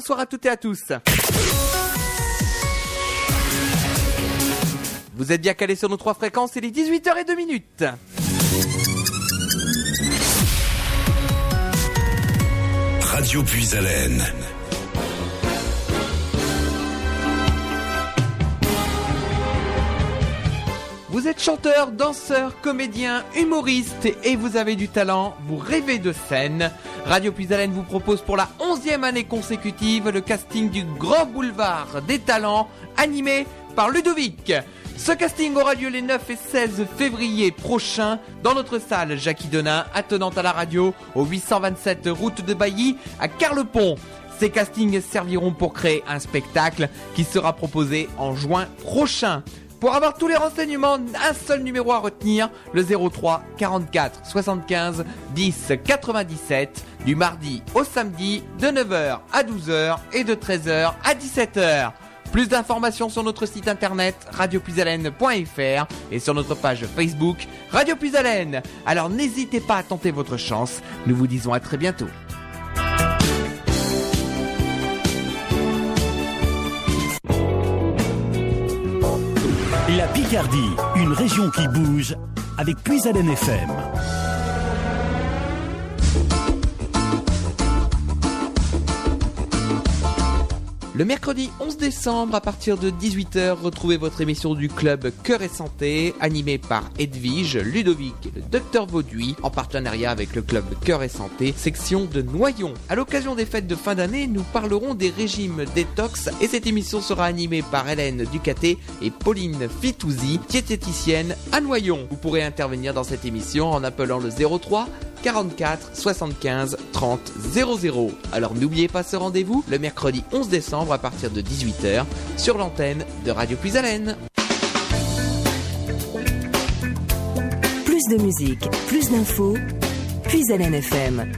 Bonsoir à toutes et à tous. Vous êtes bien calés sur nos trois fréquences, c'est les 18h02 minutes. Radio Puis-Haleine. Vous êtes chanteur, danseur, comédien, humoriste et vous avez du talent, vous rêvez de scène. Radio Puis-Haleine vous propose pour la onzième année consécutive le casting du Grand Boulevard des Talents animé par Ludovic. Ce casting aura lieu les 9 et 16 février prochains dans notre salle Jackie Denain, attenante à la radio, au 827 route de Bailly à Carlepont. Ces castings serviront pour créer un spectacle qui sera proposé en juin prochain. Pour avoir tous les renseignements, un seul numéro à retenir, le 03 44 75 10 97, du mardi au samedi, de 9h à 12h et de 13h à 17h. Plus d'informations sur notre site internet radiopuisalène.fr et sur notre page Facebook Radio Puisalène. Alors n'hésitez pas à tenter votre chance. Nous vous disons à très bientôt. La Picardie, une région qui bouge avec Puis-Haleine FM. Le mercredi 11 décembre, à partir de 18h, retrouvez votre émission du club Cœur et Santé, animée par Edwige, Ludovic et le docteur Vauduit, en partenariat avec le club Cœur et Santé, section de Noyon. À l'occasion des fêtes de fin d'année, nous parlerons des régimes détox et cette émission sera animée par Hélène Ducaté et Pauline Fitouzzi, diététicienne à Noyon. Vous pourrez intervenir dans cette émission en appelant le 03 44 75 30 00. Alors n'oubliez pas ce rendez-vous le mercredi 11 décembre à partir de 18h sur l'antenne de Radio Puis-Haleine. Plus de musique, plus d'infos, Puis-Haleine FM.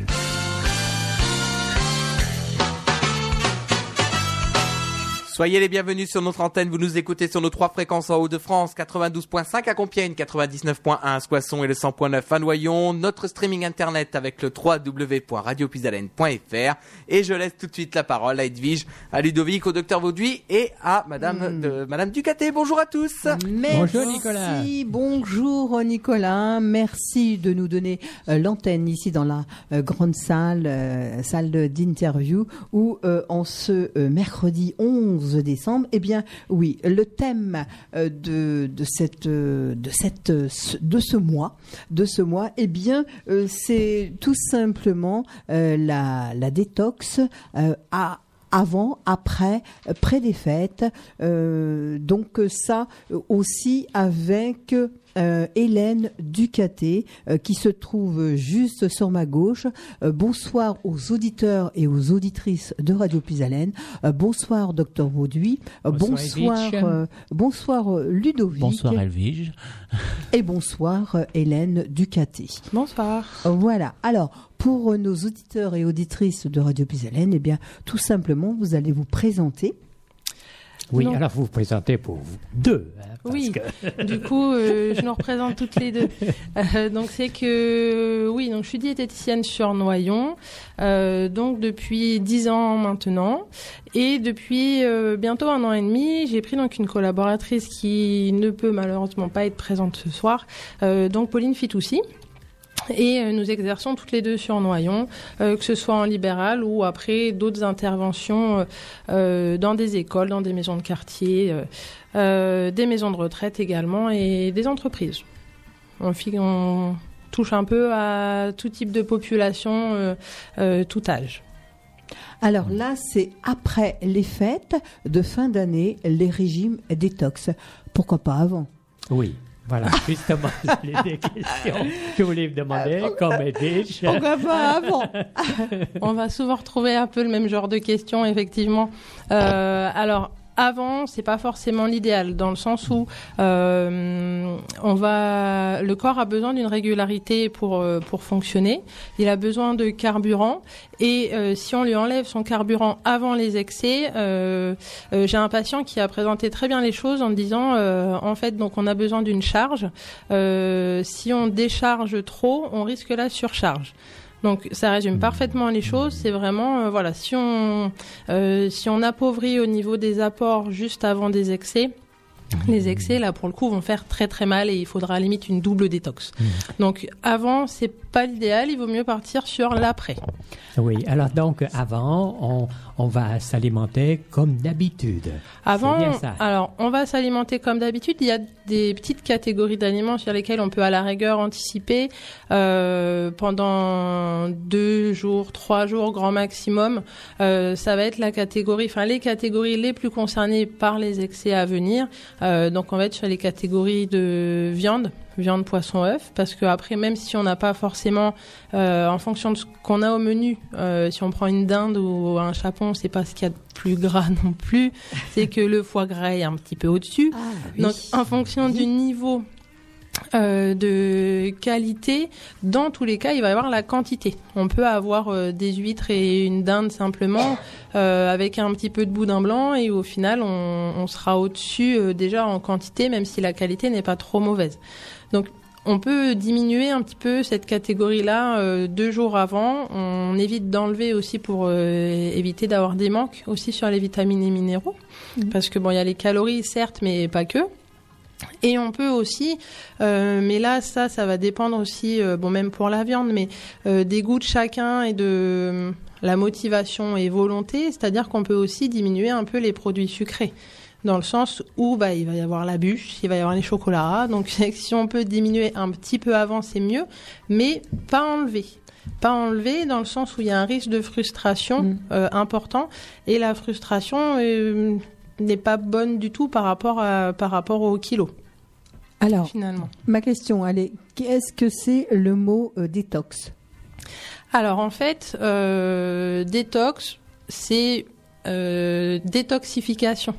Soyez les bienvenus sur notre antenne. Vous nous écoutez sur nos trois fréquences en Haut-de-France, 92.5 à Compiègne, 99.1 à Soissons et le 100.9 à Noyon. Notre streaming internet avec le www.radiopuisalène.fr. Et je laisse tout de suite la parole à Edwige, à Ludovic, au docteur Vauduit et à Madame, de, Madame Ducaté. Bonjour à tous. Merci, Bonjour, Nicolas. Bonjour Nicolas. Merci de nous donner euh, l'antenne ici dans la euh, grande salle, euh, salle d'interview où euh, en ce euh, mercredi 11 décembre, eh bien oui, le thème euh, de, de cette euh, de cette euh, de ce mois, de ce mois, eh bien c'est tout simplement la la détox à avant, après, près des fêtes. Euh, donc ça aussi avec euh, Hélène Ducaté euh, qui se trouve juste sur ma gauche. Euh, bonsoir aux auditeurs et aux auditrices de Radio Pisalène. Euh, bonsoir docteur Vauduit. Euh, Bonsoir, bonsoir, euh, bonsoir Ludovic. Bonsoir Elvige. Et bonsoir Hélène Ducaté. Bonsoir. Voilà. Alors, pour euh, nos auditeurs et auditrices de Radio Pisalène, eh bien, tout simplement, vous allez vous présenter. Oui, Non. alors vous vous présentez pour vous deux. hein, parce Oui. que- Du coup, euh, je nous représente toutes les deux. Euh, donc c'est que oui, donc je suis diététicienne sur Noyon, euh, donc depuis dix ans maintenant, et depuis euh, bientôt un an et demi, j'ai pris donc une collaboratrice qui ne peut malheureusement pas être présente ce soir, euh, donc Pauline Fitoussi. Et euh, nous exerçons toutes les deux sur Noyon, euh, que ce soit en libéral ou après d'autres interventions euh, dans des écoles, dans des maisons de quartier, euh, des maisons de retraite également et des entreprises. On, touche un peu à tout type de population, euh, euh, tout âge. Alors là, c'est après les fêtes de fin d'année, les régimes détox. Pourquoi pas avant? Oui, voilà, justement, les deux questions que vous voulez me demander, comme Edwige. Pourquoi pas avant On va souvent retrouver un peu le même genre de questions, effectivement. Euh, alors. Avant, c'est pas forcément l'idéal dans le sens où euh, on va, le corps a besoin d'une régularité pour euh, pour fonctionner. Il a besoin de carburant et euh, si on lui enlève son carburant avant les excès, euh, euh, j'ai un patient qui a présenté très bien les choses en disant en fait donc on a besoin d'une charge. Si on décharge trop, on risque la surcharge. Donc ça résume parfaitement les choses. C'est vraiment euh, voilà si on euh, si on appauvrit au niveau des apports juste avant des excès. Les excès, là, pour le coup, vont faire très très mal et il faudra à la limite une double détox. Donc, avant, c'est pas l'idéal, il vaut mieux partir sur l'après. Oui, alors donc avant, on, on va s'alimenter comme d'habitude. Avant, C'est bien ça. alors, on va s'alimenter comme d'habitude. Il y a des petites catégories d'aliments sur lesquels on peut à la rigueur anticiper euh, pendant deux jours, trois jours, grand maximum. Euh, ça va être la catégorie, enfin les catégories les plus concernées par les excès à venir. Euh, donc, on va être sur les catégories de viande viande, poisson, œuf, parce que après, même si on n'a pas forcément, euh, en fonction de ce qu'on a au menu, euh, si on prend une dinde ou un chapon, c'est pas ce qu'il y a de plus gras non plus, c'est que le foie gras est un petit peu au-dessus. Donc, en fonction du niveau euh, de qualité, dans tous les cas, il va y avoir la quantité. On peut avoir euh, des huîtres et une dinde simplement euh, avec un petit peu de boudin blanc et au final, on, on sera au-dessus déjà en quantité, même si la qualité n'est pas trop mauvaise. Donc, on peut diminuer un petit peu cette catégorie-là euh, deux jours avant. On évite d'enlever aussi pour euh, éviter d'avoir des manques aussi sur les vitamines et minéraux, parce que bon, il y a les calories certes, mais pas que. Et on peut aussi, euh, mais là ça, ça va dépendre aussi, bon même pour la viande, mais des goûts de chacun et de la motivation et volonté, c'est-à-dire qu'on peut aussi diminuer un peu les produits sucrés, dans le sens où bah il va y avoir la bûche, il va y avoir les chocolats, donc si on peut diminuer un petit peu avant c'est mieux, mais pas enlever. Pas enlever dans le sens où il y a un risque de frustration Mm. euh, important et la frustration euh, n'est pas bonne du tout par rapport à, par rapport au kilo Alors, finalement. ma question, allez, qu'est-ce que c'est le mot euh, détox? Alors en fait, détox, c'est détoxification.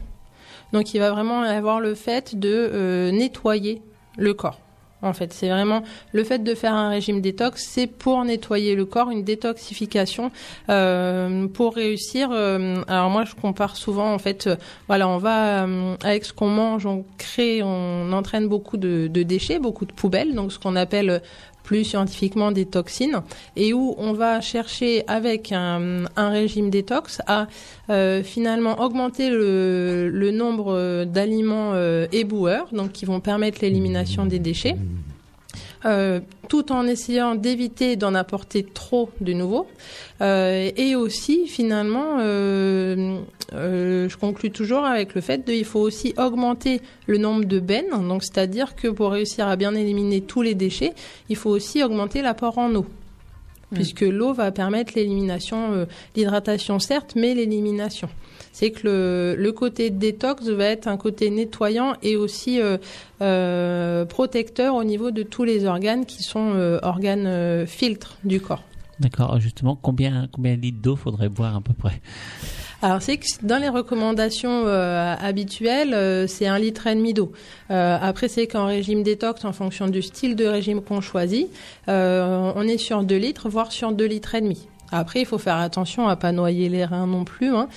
Donc il va vraiment avoir le fait de euh, nettoyer le corps. En fait, c'est vraiment le fait de faire un régime détox, c'est pour nettoyer le corps, une détoxification euh, pour réussir. euh, alors moi, je compare souvent, en fait, euh, voilà, on va euh, avec ce qu'on mange, on crée, on entraîne beaucoup de, de déchets, beaucoup de poubelles, donc ce qu'on appelle plus scientifiquement des toxines, et où on va chercher avec un, régime détox à euh, finalement augmenter le, nombre euh, d'aliments euh, éboueurs, donc qui vont permettre l'élimination des déchets. Euh, tout en essayant d'éviter d'en apporter trop de nouveau. Euh, et aussi, finalement, euh, je conclus toujours avec le fait de, il faut aussi augmenter le nombre de bennes. Donc, c'est-à-dire que pour réussir à bien éliminer tous les déchets, il faut aussi augmenter l'apport en eau. Puisque l'eau va permettre l'élimination, euh, l'hydratation certes, mais l'élimination. C'est que le, le côté détox va être un côté nettoyant et aussi euh, euh, protecteur au niveau de tous les organes qui sont organes filtres du corps. D'accord, justement, combien, combien de litres d'eau faudrait boire à peu près? Alors c'est que dans les recommandations euh, habituelles, euh, c'est un litre et demi d'eau. Euh, après c'est qu'en régime détox, en fonction du style de régime qu'on choisit, on est sur 2 litres, voire sur 2 litres et demi. Après, il faut faire attention à pas noyer les reins non plus, hein.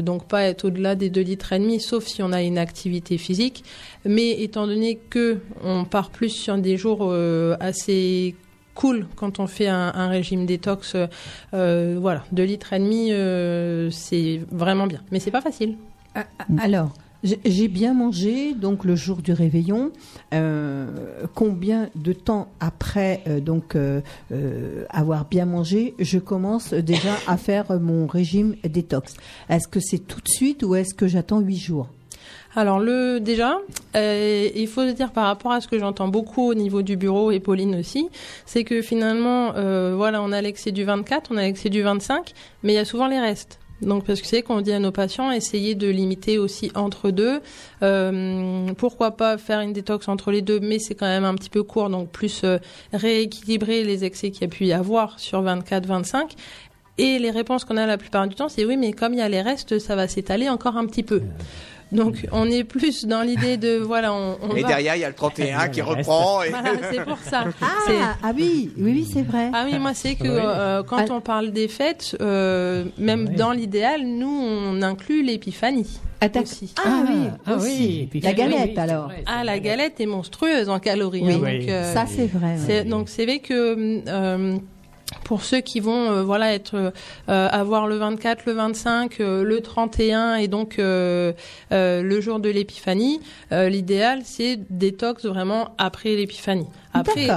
Donc pas être au-delà des 2 litres et demi, sauf si on a une activité physique. Mais étant donné que on part plus sur des jours assez cool quand on fait un, régime détox, euh, euh, voilà, 2 litres et demi, euh, c'est vraiment bien. Mais c'est pas facile. Ah, ah, Alors, j'ai- bien mangé, donc le jour du réveillon. Euh, combien de temps après donc avoir bien mangé, je commence déjà à faire mon régime détox? Est-ce que c'est tout de suite ou est-ce que j'attends huit jours? Alors le déjà, euh, il faut dire par rapport à ce que j'entends beaucoup au niveau du bureau et Pauline aussi, c'est que finalement, euh, voilà, on a l'excès du 24, on a l'excès du 25, mais il y a souvent les restes. Donc parce que c'est qu'on dit à nos patients, essayez de limiter aussi entre deux. Euh, pourquoi pas faire une détox entre les deux, mais c'est quand même un petit peu court, donc plus euh, rééquilibrer les excès qu'il y a pu y avoir sur 24-25. Et les réponses qu'on a la plupart du temps, c'est oui, mais comme il y a les restes, ça va s'étaler encore un petit peu. Donc on est plus dans l'idée de voilà, on, on Et va- derrière, il y a le 31 qui Le reste. reprend. Et... Voilà, c'est pour ça. Ah, ah oui, oui, oui, c'est vrai. Ah oui, moi c'est que Oui. euh, quand Ah. on parle des fêtes, euh, même Oui. dans l'idéal, nous on inclut l'épiphanie aussi. Ah, oui, ah aussi. oui, la galette oui, alors. vrai, Ah, la galette est monstrueuse en calories. Oui. hein, Oui. donc, euh, Ça c'est vrai. ouais. donc c'est vrai que euh, pour ceux qui vont euh, voilà être euh, avoir le 24, le 25, euh, le 31 et donc euh, euh, le jour de l'épiphanie, euh, l'idéal c'est détox vraiment après l'épiphanie. Après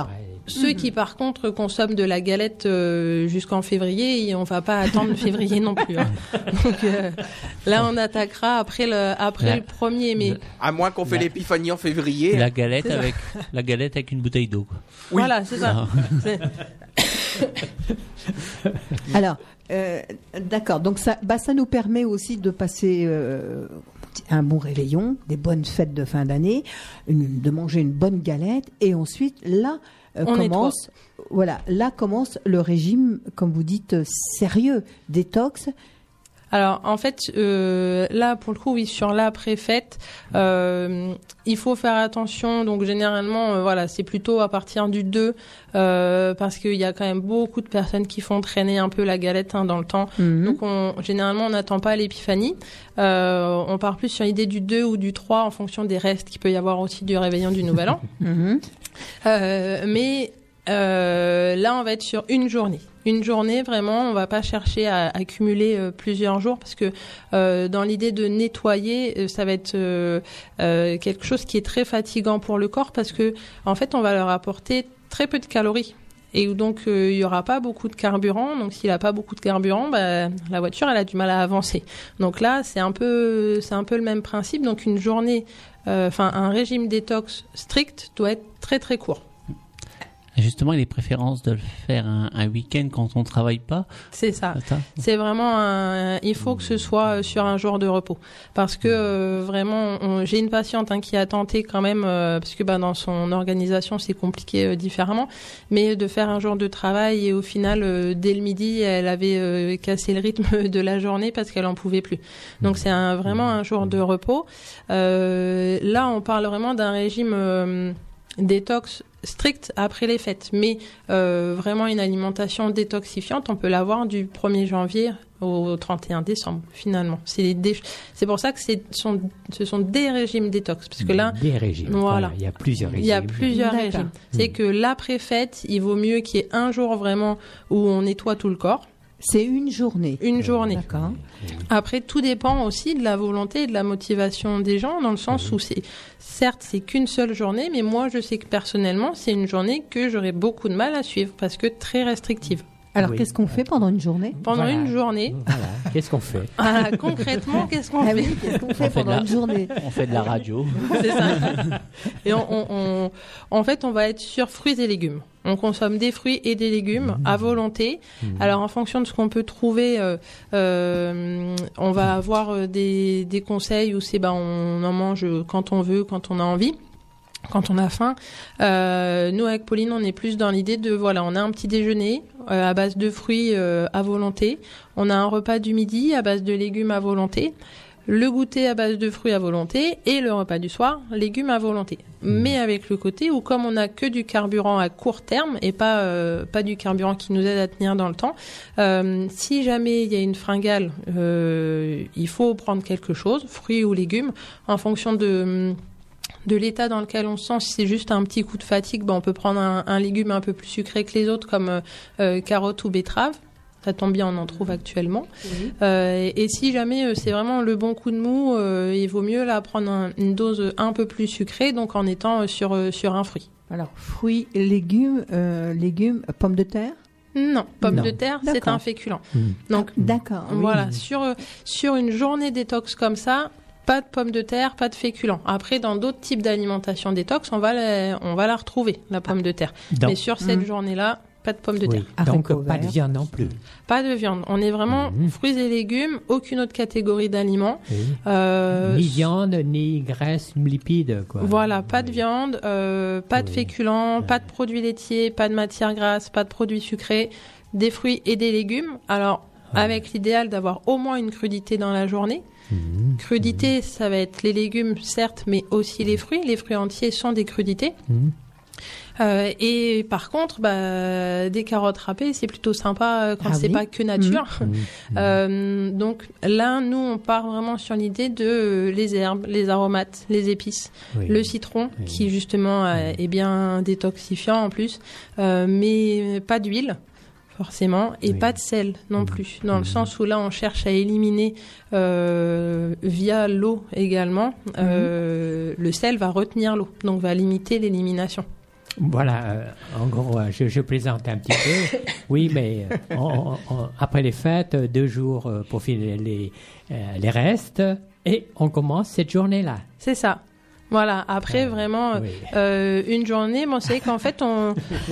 ceux qui par contre consomment de la galette euh, jusqu'en février, et on va pas attendre février non plus. hein. Donc euh, là on attaquera après le après La- le premier mais À moins qu'on fait l'épiphanie en février. La galette avec la galette avec une bouteille d'eau. quoi. Oui. voilà, c'est ça. Alors, euh, d'accord. Donc ça, bah, ça nous permet aussi de passer euh, un bon réveillon, des bonnes fêtes de fin d'année, une- de manger une bonne galette, et ensuite là euh, On commence, voilà, là commence le régime, comme vous dites, sérieux, détox. Alors en fait, euh, là pour le coup, oui, sur l'après-fête, euh, il faut faire attention. Donc généralement, euh, voilà, c'est plutôt à partir du 2, euh, parce qu'il y a quand même beaucoup de personnes qui font traîner un peu la galette hein, dans le temps. Mhm. Donc on, généralement, on n'attend pas l'épiphanie. On part plus sur l'idée du 2 ou du 3 en fonction des restes qu'il peut y avoir aussi du réveillon du Nouvel An. Mhm. Mais euh, là, on va être sur une journée. Une journée, vraiment, on va pas chercher à accumuler euh, plusieurs jours parce que euh, dans l'idée de nettoyer, ça va être quelque chose qui est très fatigant pour le corps parce que en fait, on va leur apporter très peu de calories. Et donc il y aura pas beaucoup de carburant. Donc s'il a pas beaucoup de carburant, bah, la voiture elle a du mal à avancer. Donc là c'est un peu c'est un peu le même principe. Donc une journée, enfin un régime détox strict doit être très très court. Justement, il est préférence de le faire un, un week-end quand on travaille pas. C'est ça. c'est vraiment un, il faut que ce soit sur un jour de repos. Parce que euh, vraiment j'ai une patiente hein, qui a tenté quand même euh, parce que bah, dans son organisation c'est compliqué euh, différemment. Mais de faire un jour de travail et au final dès le midi elle avait cassé le rythme de la journée parce qu'elle en pouvait plus. Donc c'est vraiment un jour de repos. Là on parle vraiment d'un régime détox strict après les fêtes mais euh, vraiment une alimentation détoxifiante, on peut l'avoir du 1er janvier au 31 décembre finalement. C'est des- c'est pour ça que c'est sont, ce sont des régimes détox parce que là des régimes. Voilà. Il y a plusieurs régimes. il y a plusieurs régimes. C'est que l'après-fête, il vaut mieux qu'il y ait un jour vraiment où on nettoie tout le corps, C'est une journée. une journée. D'accord. Après, tout dépend aussi de la volonté et de la motivation des gens, dans le sens où c'est, certes, c'est qu'une seule journée, mais moi, je sais que personnellement, c'est une journée que j'aurais beaucoup de mal à suivre parce que très restrictive. Alors Oui. qu'est-ce qu'on fait pendant une journée? Pendant Voilà. une journée, Voilà. Qu'est-ce qu'on fait? Ah, concrètement, qu'est-ce qu'on Ah fait? oui, qu'est-ce qu'on fait pendant la- une journée? On fait de la radio. C'est ça. Et on, on- on- en fait, on va être sur fruits et légumes. On consomme des fruits et des légumes à volonté. Alors, en fonction de ce qu'on peut trouver, euh, euh, on va avoir euh, des, des conseils où c'est ben on en mange quand on veut, quand on a envie. Quand on a faim, Euh, nous avec Pauline, on est plus dans l'idée de voilà, on a un petit déjeuner euh, à base de fruits euh, à volonté, on a un repas du midi à base de légumes à volonté, le goûter à base de fruits à volonté et le repas du soir, légumes à volonté. Mais avec le côté où comme on n'a que du carburant à court terme et pas euh, pas du carburant qui nous aide à tenir dans le temps, euh, si jamais il y a une fringale, euh, il faut prendre quelque chose, fruits ou légumes, en fonction de de l'état dans lequel on se sent. Si c'est juste un petit coup de fatigue, ben on peut prendre un, un légume un peu plus sucré que les autres, comme euh, euh, carotte ou betterave. Ça tombe bien, on en trouve actuellement. Euh, et, et si jamais euh, c'est vraiment le bon coup de mou, euh, il vaut mieux là prendre un- une dose un peu plus sucrée, donc en étant euh, sur euh, sur un fruit. Alors fruits, légumes, euh, légumes, pommes de terre? Non, pomme Non. de terre, c'est D'accord. un féculent. Hmm. Donc D'accord. oui. Voilà, sur, sur une journée détox comme ça, pas de pommes de terre, pas de féculents. Après, dans d'autres types d'alimentation détox, on va, la, on va la retrouver, la pomme de terre. Donc, Mais sur cette Mm. journée-là, pas de pommes de oui. terre. Donc, pas de viande non plus. Pas de viande. On est vraiment Mhm. fruits et légumes, aucune autre catégorie d'aliments. Oui. Euh, Ni viande, ni graisse, ni lipides. Quoi. Voilà, pas de viande, euh, pas de Oui. féculents, pas de produits laitiers, pas de matières grasses, pas de produits sucrés, des fruits et des légumes. Alors, avec l'idéal d'avoir au moins une crudité dans la journée. Mhm. Crudité, ça va être les légumes, certes, mais aussi les fruits. Les fruits entiers sont des crudités. Mhm. Euh, et par contre, bah, des carottes râpées, c'est plutôt sympa euh, quand Ah c'est oui. pas que nature. Euh, donc là, nous, on part vraiment sur l'idée de les herbes, les aromates, les épices, Oui. le citron, Oui. qui justement euh, est bien détoxifiant en plus, euh, mais pas d'huile. Forcément, et Oui. pas de sel non Mhm. plus, dans le Mhm. sens où là on cherche à éliminer euh, via l'eau également. Euh, le sel va retenir l'eau, donc va limiter l'élimination. Voilà, euh, en gros, je, je plaisante un petit peu. Oui, mais on- on- on- après les fêtes, deux jours pour finir les, les restes, et on commence cette journée-là. C'est ça. Voilà. Après, Euh, vraiment, euh, oui. euh, une journée, bon, c'est qu'en fait, on,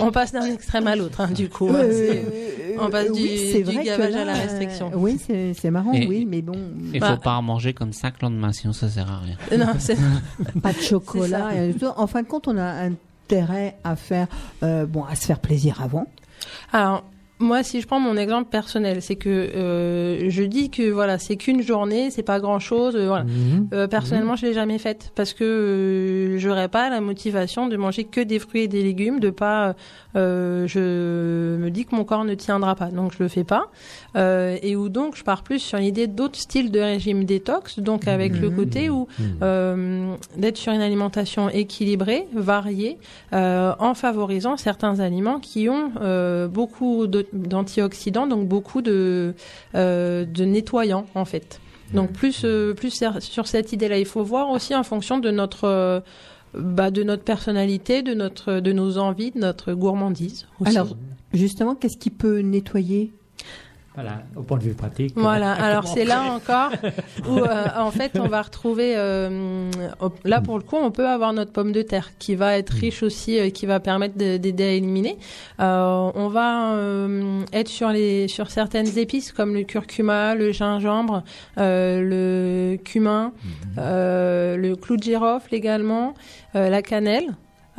on, on passe d'un extrême à l'autre, hein, du coup. hein, Euh, c'est- euh, on passe du- c'est du vrai que gavage à là, la restriction. euh, oui, c'est c'est marrant, Et- oui, mais bon, Il Bah. faut pas en manger comme ça le lendemain, sinon ça sert à rien. non, pas de chocolat. et tout. En fin de compte, on a intérêt à faire, euh, bon, à se faire plaisir avant. Alors, moi, si je prends mon exemple personnel, c'est que euh, je dis que voilà, c'est qu'une journée, c'est pas grand chose. voilà. Mhm. Euh, personnellement, je l'ai jamais faite parce que euh, j'aurais pas la motivation de manger que des fruits et des légumes, de pas. euh, je me dis que mon corps ne tiendra pas, donc je le fais pas. Euh, et où donc je pars plus sur l'idée d'autres styles de régime détox, donc avec le côté où Mhm. euh, d'être sur une alimentation équilibrée, variée, euh, en favorisant certains aliments qui ont euh, beaucoup de- d'antioxydants, donc beaucoup de, euh, de nettoyants en fait. Donc plus euh, plus sur- sur cette idée-là, il faut voir aussi en fonction de notre euh, bah, de notre personnalité, de notre de nos envies, de notre gourmandise. Aussi. Alors, justement, qu'est-ce qui peut nettoyer? Voilà, au point de vue pratique. Voilà, alors c'est là encore où euh, en fait on va retrouver, euh, là pour le coup on peut avoir notre pomme de terre qui va être riche aussi, euh, qui va permettre de- d'aider à éliminer. Euh, on va être sur, les, sur certaines épices comme le curcuma, le gingembre, le cumin, euh, le clou de girofle également, la cannelle.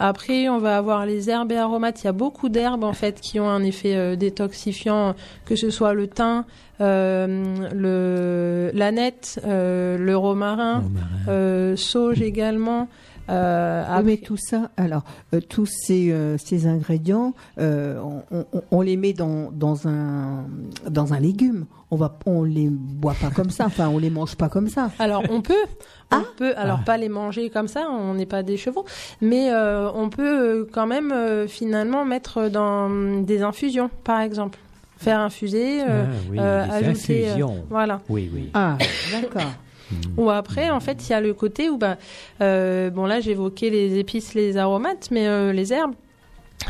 Après, on va avoir les herbes et aromates. Il y a beaucoup d'herbes en fait qui ont un effet euh, détoxifiant, que ce soit le thym, euh, le l'aneth, euh, le romarin, Romarin. euh, sauge également. Euh, Oui, mais tout ça, alors euh, tous ces, euh, ces ingrédients, euh, on, on- on les met dans, dans un dans un légume. On va, on les boit pas comme ça. Enfin, on les mange pas comme ça. Alors on peut, on Ah. peut, alors Ah. pas les manger comme ça, on n'est pas des chevaux, mais euh, on peut quand même euh, finalement mettre dans des infusions, par exemple, faire infuser, euh, Ah, oui, euh, ajouter, euh, infusions. voilà. Oui, oui. Ah, d'accord. Ou après, en fait, il y a le côté où, bah, euh, bon là, j'évoquais les épices, les aromates, mais euh, les herbes,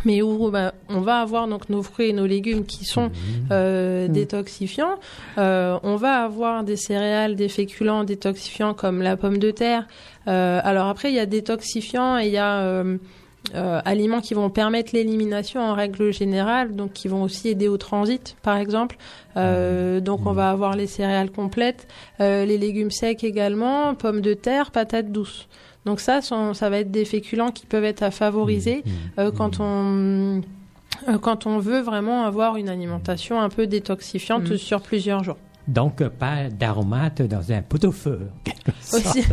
mais où bah, on va avoir donc nos fruits et nos légumes qui sont euh, Mhm. détoxifiants. Euh, on va avoir des céréales, des féculents détoxifiants comme la pomme de terre. Euh, alors après, il y a détoxifiants et il y a euh, aliments qui vont permettre l'élimination en règle générale, donc qui vont aussi aider au transit, par exemple. Euh, donc on va avoir les céréales complètes, euh, les légumes secs également, pommes de terre, patates douces. Donc ça, sont- ça va être des féculents qui peuvent être à favoriser euh, quand on quand on veut vraiment avoir une alimentation un peu détoxifiante sur plusieurs jours. Donc, pas d'aromates dans un pot-au-feu. en quelque sorte. Aussi,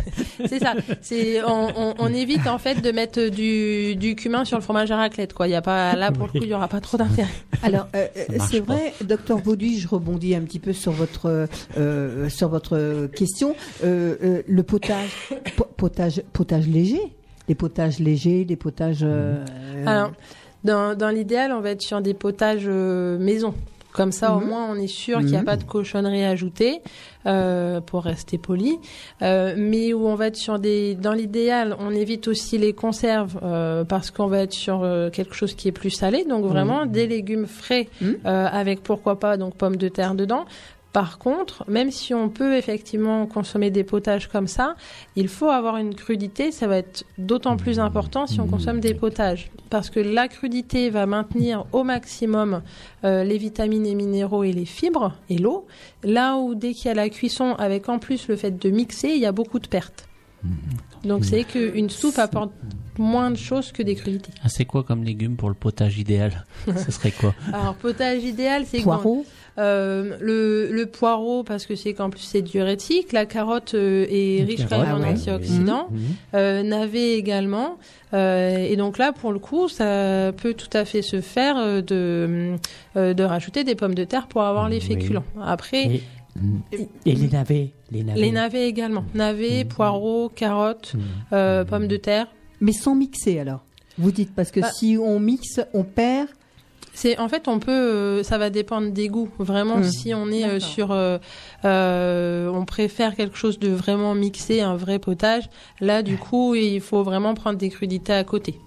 c'est ça. C'est on, on, on évite en fait de mettre du, du cumin sur le fromage à raclette. Quoi. Il y a pas là pour le coup, il y aura pas trop d'intérêt. Alors, euh, euh, c'est vrai, docteur Bauduit, je rebondis un petit peu sur votre euh, sur votre question. Euh, euh, le potage, po- potage, potage léger, les potages légers, les potages. euh, Alors, dans, dans l'idéal, on va être sur des potages euh, maison. Comme ça, au Mhm. moins, on est sûr qu'il n'y a Mhm. pas de cochonnerie ajoutée, euh, pour rester poli. Euh, mais où on va être sur des... Dans l'idéal, on évite aussi les conserves, euh, parce qu'on va être sur euh, quelque chose qui est plus salé. Donc, vraiment, des légumes frais, Mhm. euh, avec pourquoi pas, donc, pommes de terre dedans. Par contre, même si on peut effectivement consommer des potages comme ça, il faut avoir une crudité. Ça va être d'autant plus important si on consomme des potages. Parce que la crudité va maintenir au maximum euh, les vitamines et minéraux et les fibres et l'eau. Là où dès qu'il y a la cuisson, avec en plus le fait de mixer, il y a beaucoup de pertes. Donc c'est qu'une soupe apporte moins de choses que des crudités. Ah, c'est quoi comme légume pour le potage idéal Ce serait quoi Alors potage idéal, c'est poireaux. Euh, le, le poireau parce que c'est qu'en plus c'est diurétique. La carotte euh, est riche quand en ouais. antioxydants. Mhm. Euh, navet également. Euh, et donc là, pour le coup, ça peut tout à fait se faire de, euh, de rajouter des pommes de terre pour avoir les Oui. féculents. Après, Et, et les navets. Les navets. les navets également. Navets, poireaux, carottes, Mhm. euh, pommes de terre. Mais sans mixer alors. Vous dites parce que Bah. si on mixe, on perd. C'est en fait on peut, euh, ça va dépendre des goûts. Vraiment, Mm. si on est euh, sur, euh, euh, on préfère quelque chose de vraiment mixé, un vrai potage. Là, du coup, il faut vraiment prendre des crudités à côté.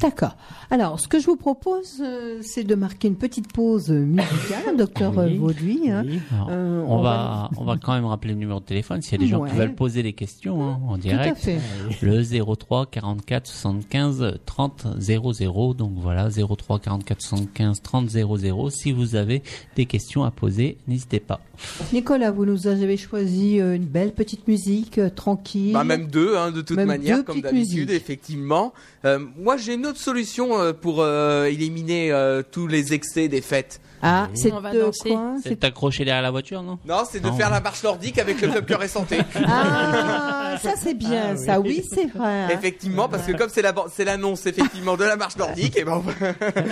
D'accord. Alors, ce que je vous propose, euh, c'est de marquer une petite pause musicale, docteur Oui. Vauduit. hein. Oui. Alors, Euh, on, va, on va quand même rappeler le numéro de téléphone s'il y a des gens qui Ouais. veulent poser des questions hein, en Tout à direct. fait. Le 03 44 75 30 00. Donc voilà, 03 44 75 30 00. Si vous avez des questions à poser, n'hésitez pas. Nicolas, vous nous avez choisi euh, une belle petite musique, euh, tranquille. Bah, même deux, hein, de toute Même manière, comme d'habitude, effectivement. Euh, moi, j'ai une autre solution euh, pour euh, éliminer euh, tous les excès des fêtes. Ah, c'est On va de C'est C'est- t'accrocher derrière la voiture, non? Non, c'est de Non. faire la marche nordique avec le club cœur et santé. Ah, ça c'est bien, ça oui, c'est vrai. hein. Effectivement, parce que comme c'est la c'est l'annonce effectivement de la marche nordique, et ben on va-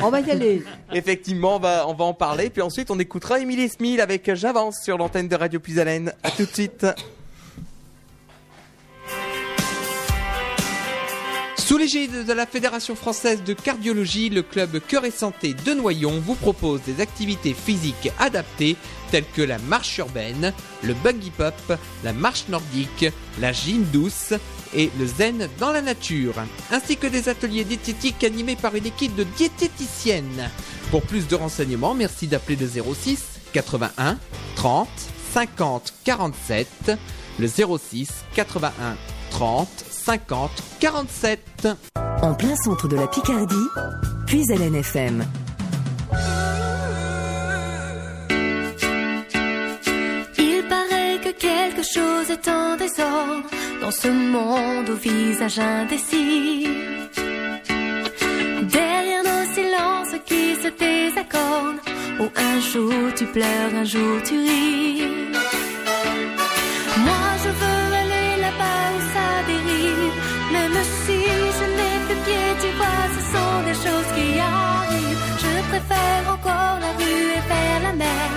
On va y aller. effectivement on va on va en parler. Puis ensuite on écoutera Émilie Smil avec J'avance sur l'antenne de Radio Puisalène. À tout de suite. Sous l'égide de la Fédération française de cardiologie, le club Cœur et Santé de Noyon vous propose des activités physiques adaptées telles que la marche urbaine, le buggy pop, la marche nordique, la gym douce et le zen dans la nature, ainsi que des ateliers diététiques animés par une équipe de diététiciennes. Pour plus de renseignements, merci d'appeler le 06 81 30 50 47, le 06 81 30 50 47. En plein centre de la Picardie, puis à l'NFM. Il paraît que quelque chose est en désordre dans ce monde au visage indécis. Derrière nos silences qui se désaccordent, où un jour tu pleures, un jour tu ris. Je préfère encore la rue et vers la mer,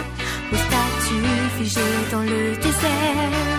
aux statues figées dans le désert.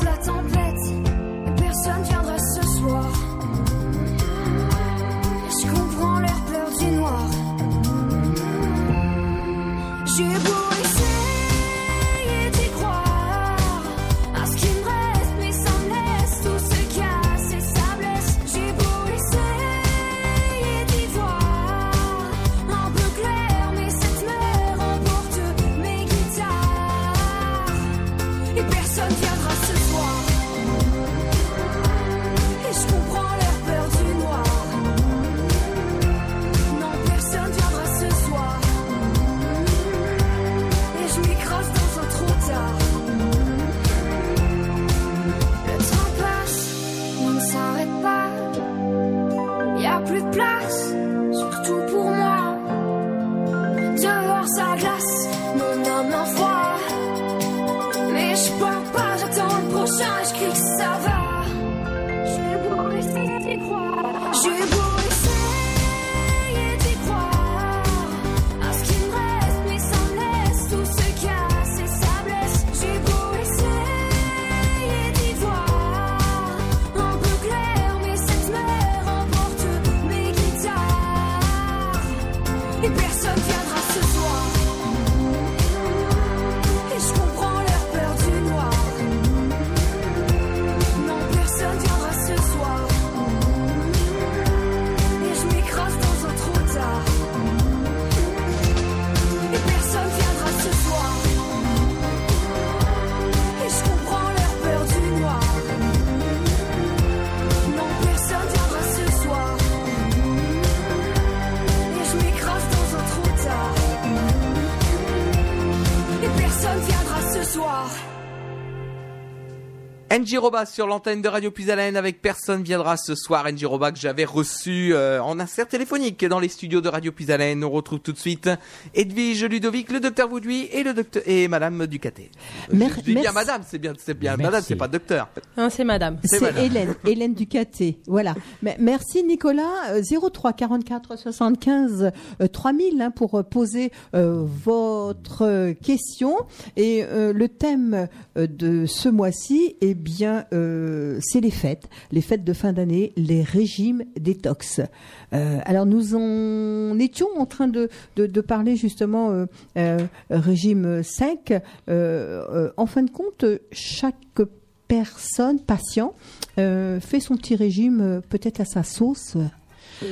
Qui amorce NJ Roba sur l'antenne de Radio Puisalène avec personne viendra ce soir. NJ Roba que j'avais reçu euh, en insert téléphonique dans les studios de Radio Puisalène. On retrouve tout de suite Edwige Ludovic, le docteur Vauduit et le docteur et Madame Ducaté. Mer- je dis bien merci. Madame, c'est bien, c'est bien Merci. Madame, c'est pas docteur. Non, c'est madame. C'est. Hélène, Hélène Ducaté. Voilà. Mais Merci Nicolas. Euh, 03 44 75 euh, 3000 hein, pour euh, poser euh, votre euh, question. Et euh, le thème euh, de ce mois-ci, eh bien, euh, c'est les fêtes, les fêtes de fin d'année, les régimes détox. Euh, alors nous en étions en train de, de, parler justement euh, régime 5. Euh, en fin de compte, chaque personne, patient, fait son petit régime peut-être à sa sauce,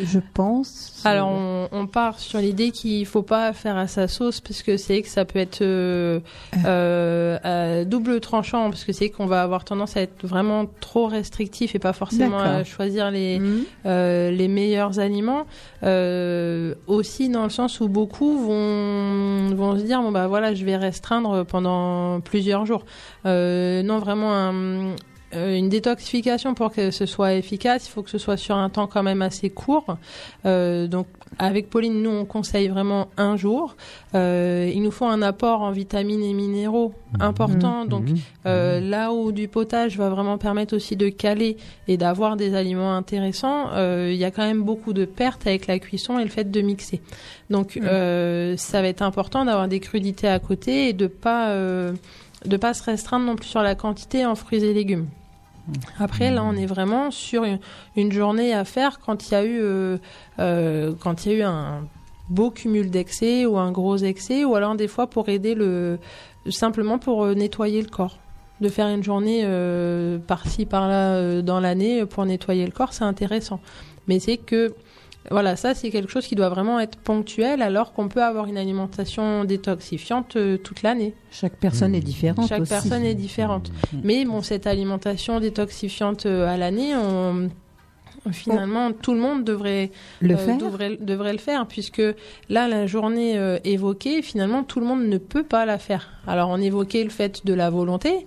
je pense. Alors, on, on part sur l'idée qu'il faut pas faire à sa sauce, parce que c'est que ça peut être euh, euh, à double tranchant, parce que c'est qu'on va avoir tendance à être vraiment trop restrictif et pas forcément à choisir les, Mhm. euh, les meilleurs aliments. Euh, aussi dans le sens où beaucoup vont, vont se dire bon bah voilà je vais restreindre pendant plusieurs jours. Euh, non vraiment un, euh, une détoxification pour que ce soit efficace, il faut que ce soit sur un temps quand même assez court. Euh, donc avec Pauline, nous on conseille vraiment un jour. Euh, il nous faut un apport en vitamines et minéraux important. Donc euh, là où du potage va vraiment permettre aussi de caler et d'avoir des aliments intéressants, euh, il y a quand même beaucoup de pertes avec la cuisson et le fait de mixer. Donc euh, ça va être important d'avoir des crudités à côté et de pas euh, de pas se restreindre non plus sur la quantité en fruits et légumes. Après, là, on est vraiment sur une, journée à faire quand il y a eu, euh, euh, quand il y a eu un beau cumul d'excès ou un gros excès, ou alors des fois pour aider le, simplement pour euh, nettoyer le corps. De faire une journée par-ci, par-là dans l'année pour nettoyer le corps, c'est intéressant. Mais c'est que, voilà, ça c'est quelque chose qui doit vraiment être ponctuel, alors qu'on peut avoir une alimentation détoxifiante euh, toute l'année. Chaque personne est différente Chaque aussi. personne est différente. Mais bon, cette alimentation détoxifiante euh, à l'année, on- finalement, tout le monde devrait Le euh, faire devrait, devrait le faire, puisque là, la journée euh, évoquée, finalement, tout le monde ne peut pas la faire. Alors, on évoquait le fait de la volonté,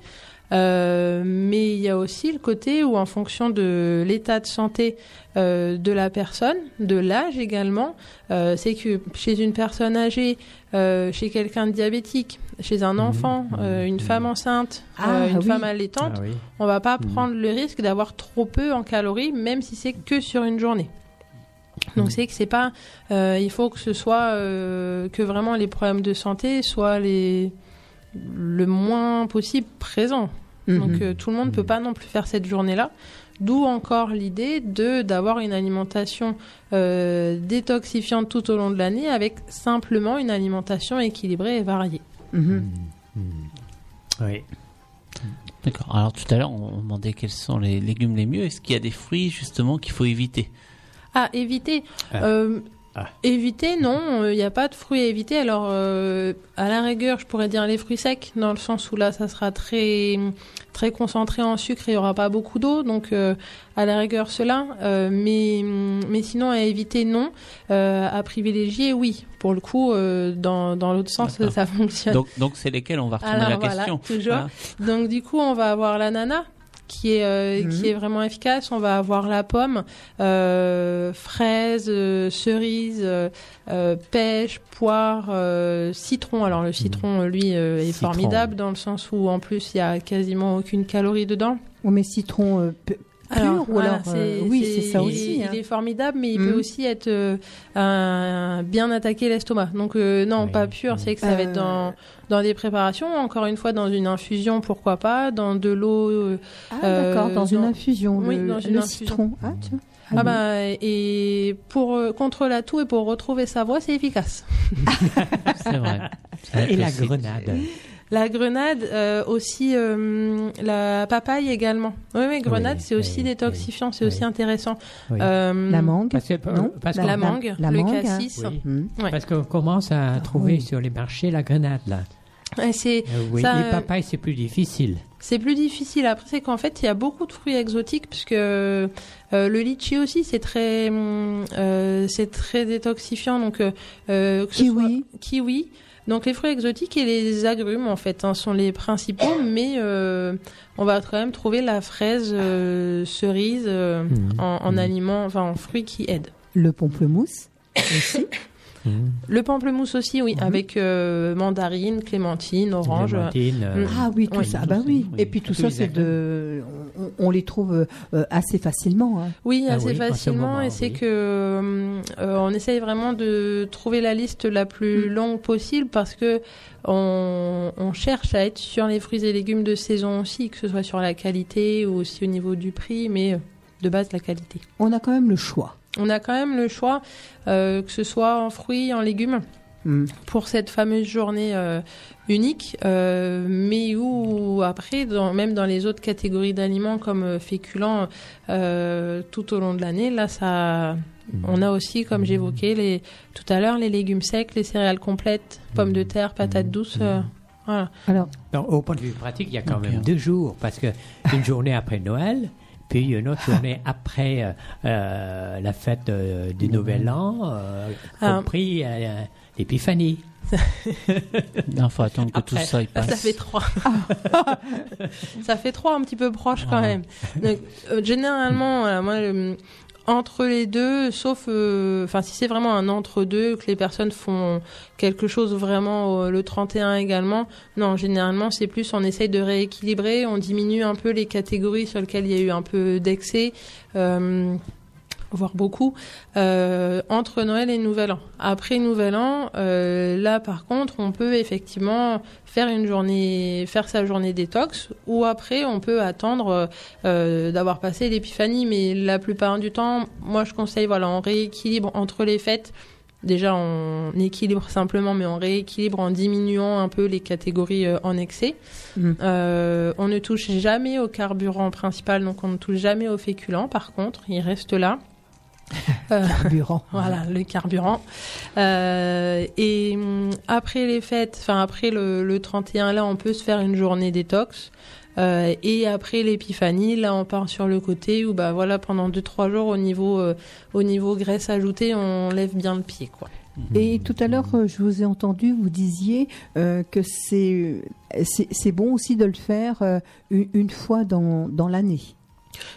mais il y a aussi le côté où, en fonction de l'état de santé euh, de la personne, de l'âge également, euh, c'est que chez une personne âgée, euh, chez quelqu'un de diabétique, chez un enfant, euh, une femme enceinte, Ah, euh, une oui. femme allaitante, Ah oui. on va pas prendre le risque d'avoir trop peu en calories, même si c'est que sur une journée. Donc c'est que c'est pas, euh, il faut que ce soit euh, que vraiment les problèmes de santé soient les le moins possible présents. Mhm. Donc euh, tout le monde ne peut pas non plus faire cette journée-là. D'où encore l'idée de d'avoir une alimentation euh, détoxifiante tout au long de l'année avec simplement une alimentation équilibrée et variée. Mhm. Oui. D'accord. Alors tout à l'heure, on demandait quels sont les légumes les mieux. Est-ce qu'il y a des fruits justement qu'il faut éviter? Ah, éviter. Ah. Euh, Ah. Éviter, non, il n'y a pas de fruits à éviter. Alors, euh, à la rigueur, je pourrais dire les fruits secs, dans le sens où là, ça sera très, très concentré en sucre et il n'y aura pas beaucoup d'eau. Donc, euh, à la rigueur, cela. Euh, mais, mais sinon, à éviter, non. Euh, à privilégier, oui. Pour le coup, euh, dans, dans l'autre sens, ça fonctionne. Donc, donc c'est lesquels? On va retourner Alors, la voilà, question. toujours. Donc du coup, on va avoir l'ananas qui est euh, Mhm. qui est vraiment efficace. On va avoir la pomme, euh, fraise, euh, cerise, euh, pêche, poire, citron. Alors le citron, euh, lui, est Citron. formidable dans le sens où en plus il y a quasiment aucune calorie dedans. On met citron voilà, alors euh, oui, c'est ça aussi. hein. Il est formidable, mais il Mhm. peut aussi être euh, un- bien attaquer l'estomac. Donc euh, non, Oui. pas pur. C'est que ça va être Euh, dans dans des préparations. Encore une fois, dans une infusion, pourquoi pas, dans de l'eau. euh, Ah euh, d'accord, dans une dans- infusion. oui, le, dans une le infusion. citron. Ah, tiens. Ah oui. bah et pour euh, contre la toux et pour retrouver sa voix, c'est efficace. C'est vrai. Et la grenade. La grenade euh, aussi euh, la papaye également. Oui mais grenade Oui, c'est aussi oui, détoxifiant, c'est oui. aussi intéressant. Oui. Euh, La mangue. Parce que, Non, parce la, mangue, la le mangue, hein. cassis. Oui. Ouais. Parce qu'on commence à trouver oui. sur les marchés la grenade là. Et c'est Euh, oui. Ça, les papayes c'est plus difficile. C'est plus difficile. Après, c'est qu'en fait, il y a beaucoup de fruits exotiques, puisque euh, le litchi aussi, c'est très, euh, c'est très détoxifiant. Donc, euh, que ce Kiwi. soit kiwi. Donc, les fruits exotiques et les agrumes, en fait, hein, sont les principaux, mais euh, on va quand même trouver la fraise, euh, cerise euh, Mhm. en, en aliments, enfin en fruits qui aident. Le pamplemousse aussi. Le pamplemousse aussi, oui, Mhm. avec euh, mandarine, clémentine, orange. Clémentine, euh, Mm. Ah oui, tout Oui, ça. tout bah ça, oui. oui. Et puis tout ça, c'est de, on, on les trouve euh, assez facilement. hein. Oui, Ah assez oui, facilement. moment, et c'est oui. que on essaye vraiment de trouver la liste la plus Mm. longue possible parce que on, on cherche à être sur les fruits et légumes de saison aussi, que ce soit sur la qualité ou aussi au niveau du prix, mais de base la qualité. On a quand même le choix. On a quand même le choix, euh, que ce soit en fruits, en légumes, Mhm. pour cette fameuse journée euh, unique, euh, mais où après, dans, même dans les autres catégories d'aliments comme euh, féculents, euh, tout au long de l'année, là, ça, on a aussi, comme j'évoquais les, tout à l'heure, les légumes secs, les céréales complètes, pommes de terre, patates douces. euh, voilà. Alors, au point de vue pratique, il y a quand même deux jours, parce que une journée après Noël, puis une autre journée après euh, euh, la fête euh, du Nouvel An, euh, Ah. compris euh, l'épiphanie. Non, faut attendre que Après. tout ça y passe. ça fait trois. ça fait trois un petit peu proches quand même. Donc, euh, généralement, voilà, moi, entre les deux, sauf, euh, enfin, si c'est vraiment un entre deux, que les personnes font quelque chose vraiment euh, le 31 également, non, généralement, c'est plus, on essaye de rééquilibrer, on diminue un peu les catégories sur lesquelles il y a eu un peu d'excès. Euh, voire beaucoup, euh, entre Noël et Nouvel An. Après Nouvel An, euh, là par contre, on peut effectivement faire une journée, faire sa journée détox, ou après on peut attendre euh, d'avoir passé l'épiphanie. Mais la plupart du temps, moi je conseille, voilà, on rééquilibre entre les fêtes. Déjà, on équilibre simplement, mais on rééquilibre en diminuant un peu les catégories euh, en excès. Euh, on ne touche jamais au carburant principal, donc on ne touche jamais au féculent. Par contre, il reste là. Euh, Carburant. voilà, le carburant. Euh, et hum, après les fêtes, enfin après le, le 31, là, on peut se faire une journée détox. Euh, et après l'épiphanie, là, on part sur le côté où, bah voilà, pendant 2-3 jours, au niveau, euh, au niveau graisse ajoutée, on lève bien le pied, quoi. Et tout à l'heure, je vous ai entendu, vous disiez euh, que c'est bon aussi de le faire euh, une, une fois dans, dans l'année.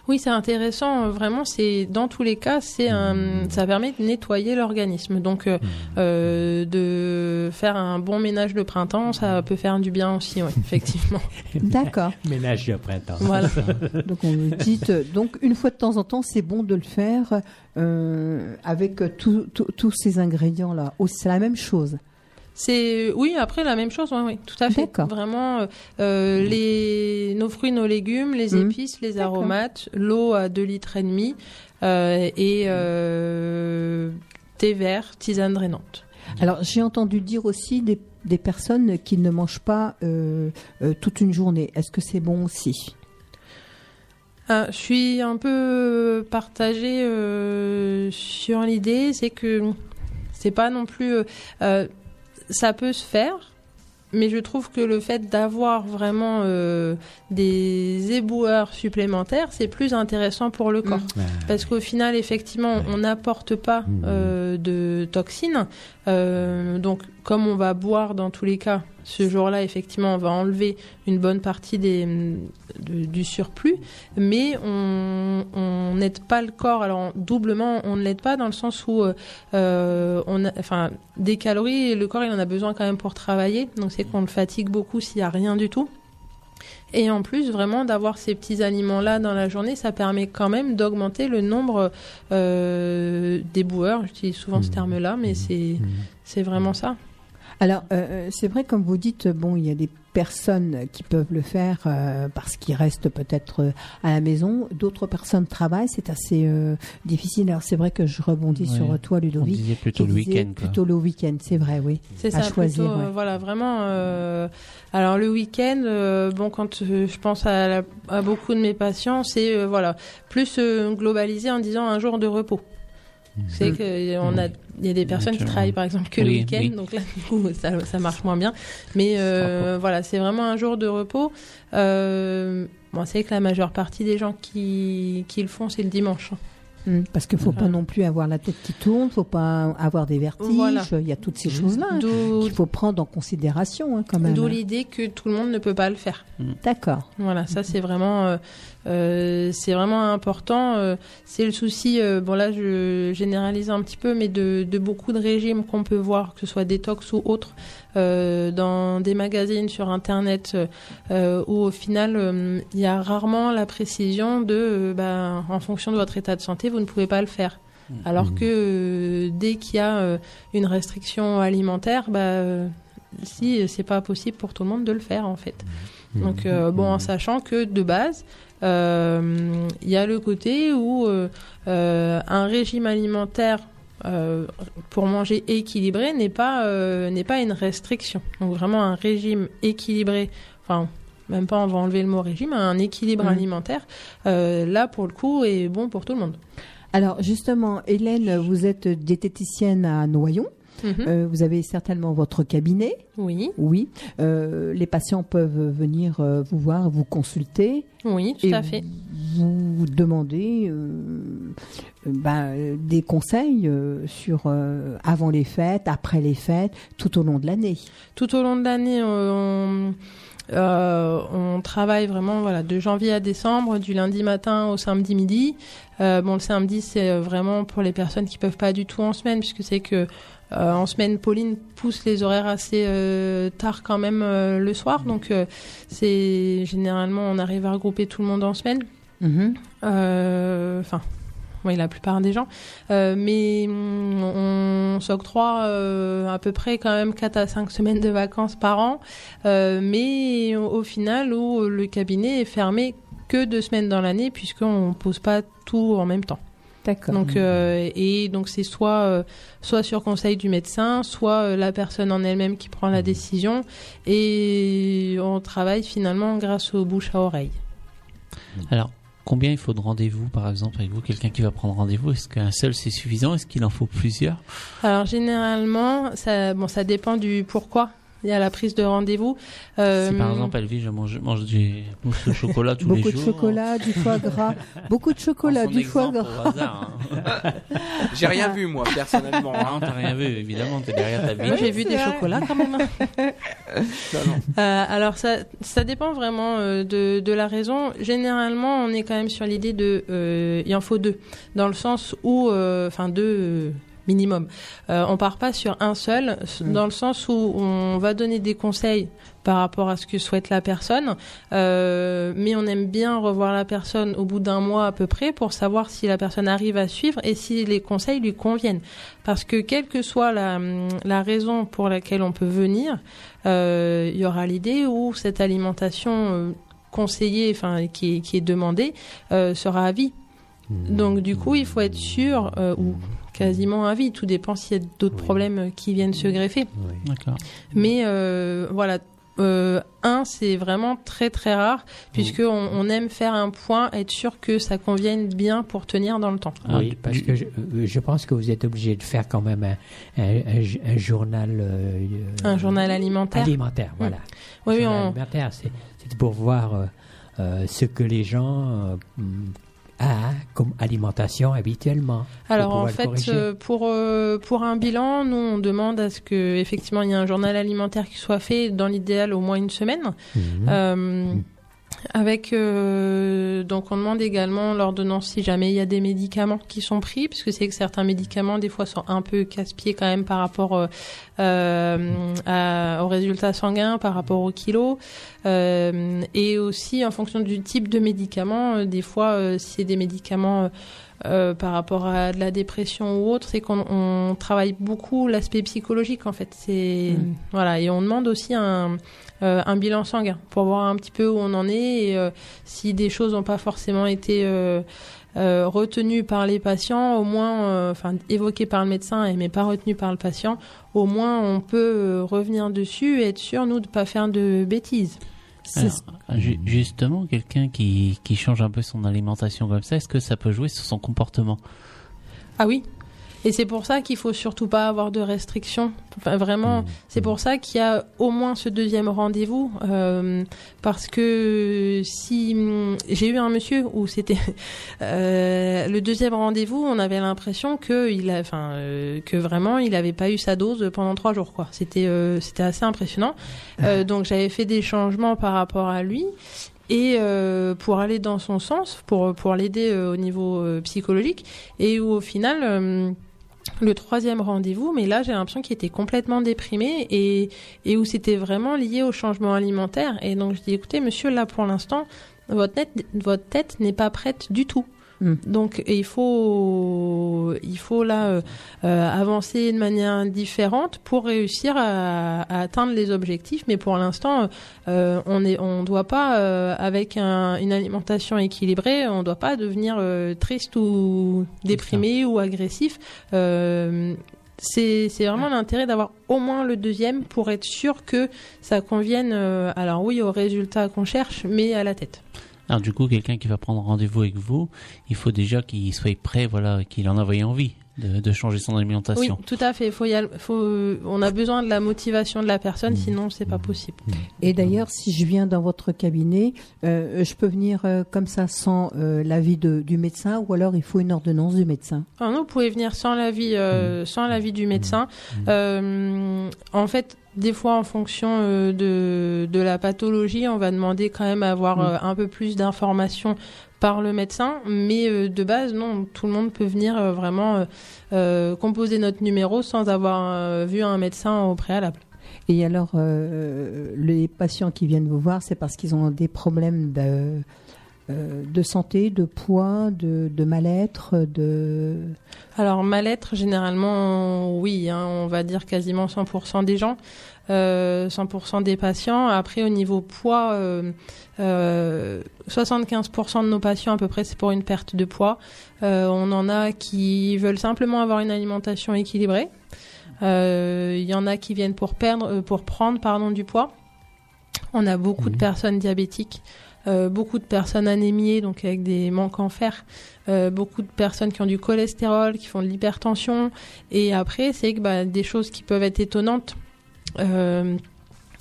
Oui, c'est intéressant. euh, Vraiment, c'est dans tous les cas, c'est un, ça permet de nettoyer l'organisme. Donc, euh, euh, de faire un bon ménage de printemps, ça peut faire du bien aussi, oui, effectivement. D'accord. Ménage de printemps. Voilà. Donc on vous dit, donc une fois de temps en temps, c'est bon de le faire euh, avec tous ces ingrédients là. Oh, c'est la même chose. C'est oui après la même chose, oui, oui, tout à fait. Vraiment, euh, euh, les nos fruits, nos légumes, les Mhm. épices, les aromates, l'eau à 2 litres et demi euh, et euh, thé vert, tisane drainante. Alors j'ai entendu dire aussi des, des personnes qui ne mangent pas euh, euh, toute une journée. Est-ce que c'est bon aussi? Ah, je suis un peu partagée euh, sur l'idée, c'est que c'est pas non plus. Ça peut se faire, mais je trouve que le fait d'avoir vraiment euh, des éboueurs supplémentaires, c'est plus intéressant pour le corps. Parce qu'au final, effectivement, on n'apporte pas Mhm. euh, de toxines. Euh, donc, comme on va boire dans tous les cas, ce jour-là, effectivement, on va enlever une bonne partie des, de- du surplus, mais on n'aide pas le corps. Alors, doublement, on ne l'aide pas dans le sens où, euh, euh, on a, enfin, des calories, le corps, il en a besoin quand même pour travailler. Donc, c'est qu'on le fatigue beaucoup s'il n'y a rien du tout. Et en plus, vraiment, d'avoir ces petits aliments-là dans la journée, ça permet quand même d'augmenter le nombre euh, des boueurs. J'utilise souvent ce Mhm. terme-là, mais c'est c'est vraiment ça. Alors, euh, c'est vrai, comme vous dites, bon, il y a des personnes qui peuvent le faire euh, parce qu'ils restent peut-être euh, à la maison. D'autres personnes travaillent, c'est assez euh, difficile. Alors, c'est vrai que je rebondis Ouais. sur toi, On Ludovic. disait plutôt le week-end. quoi. Plutôt le week-end, c'est vrai, oui. C'est ça, choisir, plutôt, euh, ouais. voilà, vraiment. euh, alors le week-end, euh, bon, quand euh, je pense à, la- à beaucoup de mes patients, c'est euh, voilà, plus euh, globalisé en disant un jour de repos. C'est que euh, on a, il y a des personnes qui travaillent par exemple que le week-end, oui. donc là du coup ça, ça marche moins bien. Mais euh, voilà, c'est vraiment un jour de repos. Euh, bon, c'est que la majeure partie des gens qui, qui le font, c'est le dimanche. Mm, Parce qu'il faut pas non plus avoir la tête qui tourne, faut pas avoir des vertiges. Voilà. Il y a toutes ces choses-là hein, qu'il faut prendre en considération hein, quand même. d'où l'idée que tout le monde ne peut pas le faire. D'accord. Voilà, ça c'est vraiment, euh, euh, c'est vraiment important. euh, c'est le souci. euh, bon là, je généralise un petit peu, mais de, de beaucoup de régimes qu'on peut voir, que ce soit détox ou autre, euh, dans des magazines sur internet, euh, euh, où au final, euh, il y a rarement la précision de, euh, bah, en fonction de votre état de santé, vous ne pouvez pas le faire. Alors que euh, dès qu'il y a euh, une restriction alimentaire, bah, euh, si c'est pas possible pour tout le monde de le faire en fait. Donc euh, bon, en sachant que de base, euh, il y a le côté où euh, euh, un régime alimentaire euh, pour manger équilibré n'est pas euh, n'est pas une restriction. Donc vraiment un régime équilibré, enfin même pas on va enlever le mot régime, un équilibre Mhm. alimentaire, euh, là pour le coup est bon pour tout le monde. Alors justement, Hélène, vous êtes diététicienne à Noyon. Mhm. Euh, vous avez certainement votre cabinet. oui, Oui. Euh, les patients peuvent venir euh, vous voir, vous consulter. oui, tout et à fait. Vous demander euh, euh, ben, des conseils sur avant les fêtes, après les fêtes, tout au long de l'année. tout au long de l'année, on, euh, on travaille vraiment voilà de janvier à décembre, du lundi matin au samedi midi. Euh, bon, le samedi c'est vraiment pour les personnes qui peuvent pas du tout en semaine, puisque c'est que euh, en semaine, Pauline pousse les horaires assez euh, tard quand même euh, le soir, donc c'est généralement on arrive à regrouper tout le monde en semaine. Mhm. Enfin, oui, la plupart des gens. Mais on, s'octroie à peu près quand même 4 à 5 semaines de vacances par an. Mais au, au final, où le cabinet est fermé que deux semaines dans l'année, puisqu'on ne pose pas tout en même temps. D'accord. Donc euh, et donc c'est soit euh, soit sur conseil du médecin, soit euh, la personne en elle-même qui prend la décision. Et on travaille finalement grâce aux bouches à oreille. Alors, combien il faut de rendez-vous, par exemple, avec vous Quelqu'un qui va prendre rendez-vous, est-ce qu'un seul c'est suffisant? Est-ce qu'il en faut plusieurs? Alors généralement, ça bon ça dépend du pourquoi il y a la prise de rendez-vous. Euh, Si par exemple, Elvie, je mange, mange du mousse au chocolat tous Beaucoup les de jours. chocolat, du foie gras, beaucoup de chocolat, du foie gras. au hasard, hein. J'ai rien vu moi personnellement. hein. Non, t'as rien vu, évidemment, t'es derrière ta moi, vie. j'ai vu des chocolats quand même. Non, non. Euh, alors ça, ça dépend vraiment euh, de, de la raison. Généralement, on est quand même sur l'idée de, euh, il en faut deux, dans le sens où, euh, enfin deux euh, minimum. Euh, on part pas sur un seul, s- dans le sens où on va donner des conseils par rapport à ce que souhaite la personne, euh, mais on aime bien revoir la personne au bout d'un mois à peu près pour savoir si la personne arrive à suivre et si les conseils lui conviennent. Parce que quelle que soit la, la raison pour laquelle on peut venir, euh, il y aura l'idée où cette alimentation euh, conseillée, enfin qui est, qui est demandée, sera à vie. Donc du coup, il faut être sûr euh, ou quasiment à vie. Tout dépend s'il y a d'autres Oui. problèmes qui viennent se greffer. Oui. Mais euh, voilà, euh, un, c'est vraiment très très rare puisque on, on aime faire un point, être sûr que ça convienne bien pour tenir dans le temps. Ah, Oui, parce que je, euh, je pense que vous êtes obligé de faire quand même un, un- un j- un journal. euh, Un journal alimentaire. Alimentaire, voilà. Oui, oui, journal on- alimentaire, c'est pour voir euh, euh, ce que les gens euh, mm, a comme alimentation habituellement. Alors en fait, euh, pour euh, pour un bilan, nous on demande à ce que effectivement il y ait un journal alimentaire qui soit fait dans l'idéal au moins une semaine. Mhm. Euh, avec euh, donc on demande également l'ordonnance si jamais il y a des médicaments qui sont pris puisque c'est que certains médicaments des fois sont un peu casse-pieds quand même par rapport euh, euh, à- aux résultats sanguins par rapport au kilo. Euh, et aussi en fonction du type de médicament euh, des fois euh, si c'est des médicaments euh, par rapport à de la dépression ou autre, c'est qu'on on travaille beaucoup l'aspect psychologique en fait. C'est voilà. Et on demande aussi un un bilan sanguin pour voir un petit peu où on en est et euh, si des choses n'ont pas forcément été euh, euh, retenues par les patients, au moins, euh, enfin évoquées par le médecin mais pas retenues par le patient, au moins on peut euh, revenir dessus et être sûr nous de pas faire de bêtises. C'est- Alors, ju- justement, quelqu'un qui, qui change un peu son alimentation comme ça, est-ce que ça peut jouer sur son comportement? Ah oui. Et c'est pour ça qu'il faut surtout pas avoir de restrictions. Enfin, vraiment, c'est pour ça qu'il y a au moins ce deuxième rendez-vous. euh, parce que si j'ai eu un monsieur où c'était euh, le deuxième rendez-vous, on avait l'impression que il a, enfin, euh, que vraiment il avait pas eu sa dose pendant trois jours. Quoi. C'était, euh, c'était assez impressionnant. Euh, donc j'avais fait des changements par rapport à lui. Et euh, pour aller dans son sens, pour pour l'aider euh, au niveau euh, psychologique, et où au final le troisième rendez-vous, mais là j'ai l'impression qu'il était complètement déprimé et, où c'était vraiment lié au changement alimentaire. Et donc je dis écoutez monsieur, là pour l'instant, votre, votre tête n'est pas prête du tout. Mm. Donc et il faut il faut là euh, euh, avancer de manière différente pour réussir à, à atteindre les objectifs. Mais pour l'instant, euh, on est on doit pas avec un- une alimentation équilibrée, on doit pas devenir triste ou déprimé ou agressif. C'est c'est vraiment l'intérêt d'avoir au moins le deuxième pour être sûr que ça convienne. alors oui, au résultat qu'on cherche, mais à la tête. Alors du coup, quelqu'un qui va prendre rendez-vous avec vous, il faut déjà qu'il soit prêt, voilà, qu'il en ait envie de, de changer son Oui, alimentation. tout à fait. Faut y aller- faut, on a besoin de la motivation de la personne, sinon c'est pas possible. Et d'ailleurs, si je viens dans votre cabinet, euh, je peux venir euh, comme ça sans euh, l'avis du médecin ou alors il faut une ordonnance du médecin? Alors nous, vous pouvez venir sans l'avis, euh, sans l'avis du médecin. Euh, en fait, des fois, en fonction euh, de, de la pathologie, on va demander quand même à avoir euh, un peu plus d'informations par le médecin. Mais euh, de base, non, tout le monde peut venir euh, vraiment composer notre numéro sans avoir vu un médecin au préalable. Et alors, les patients qui viennent vous voir, c'est parce qu'ils ont des problèmes de, euh, de santé, de poids, de, de mal-être, de Alors mal-être, généralement, oui, hein, on va dire quasiment 100% des gens, euh, 100% des patients. Après, au niveau poids, euh, euh, 75% de nos patients à peu près, c'est pour une perte de poids. Euh, on en a qui veulent simplement avoir une alimentation équilibrée. Euh, Il y en a qui viennent pour perdre, euh, pour prendre pardon du poids. On a beaucoup de personnes diabétiques, euh, beaucoup de personnes anémiées, donc avec des manques en fer, euh, beaucoup de personnes qui ont du cholestérol, qui font de l'hypertension. Et après, c'est que bah, des choses qui peuvent être étonnantes.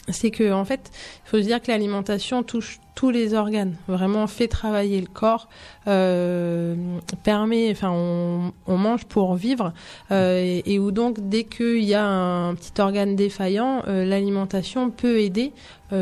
C'est que en fait, il faut se dire que l'alimentation touche tous les organes, vraiment fait travailler le corps, euh, permet, enfin, on, mange pour vivre, euh, et, où donc dès qu'il y a un petit organe défaillant, euh, l'alimentation peut aider,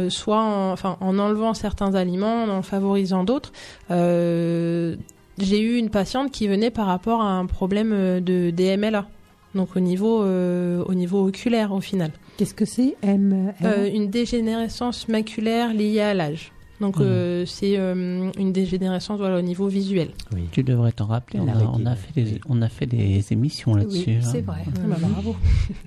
soit en, enfin, en enlevant certains aliments, en favorisant d'autres. J'ai eu une patiente qui venait par rapport à un problème de DMLA, donc au niveau, au niveau oculaire au final. Qu'est-ce que c'est M Euh, une dégénérescence maculaire liée à l'âge. Donc Mhm. euh, c'est euh, une dégénérescence voilà, au niveau visuel. Oui. Tu devrais t'en rappeler. On a, on, rétine. a fait des, on a fait des émissions là-dessus. Oui, hein. c'est vrai. Ah bah, bravo.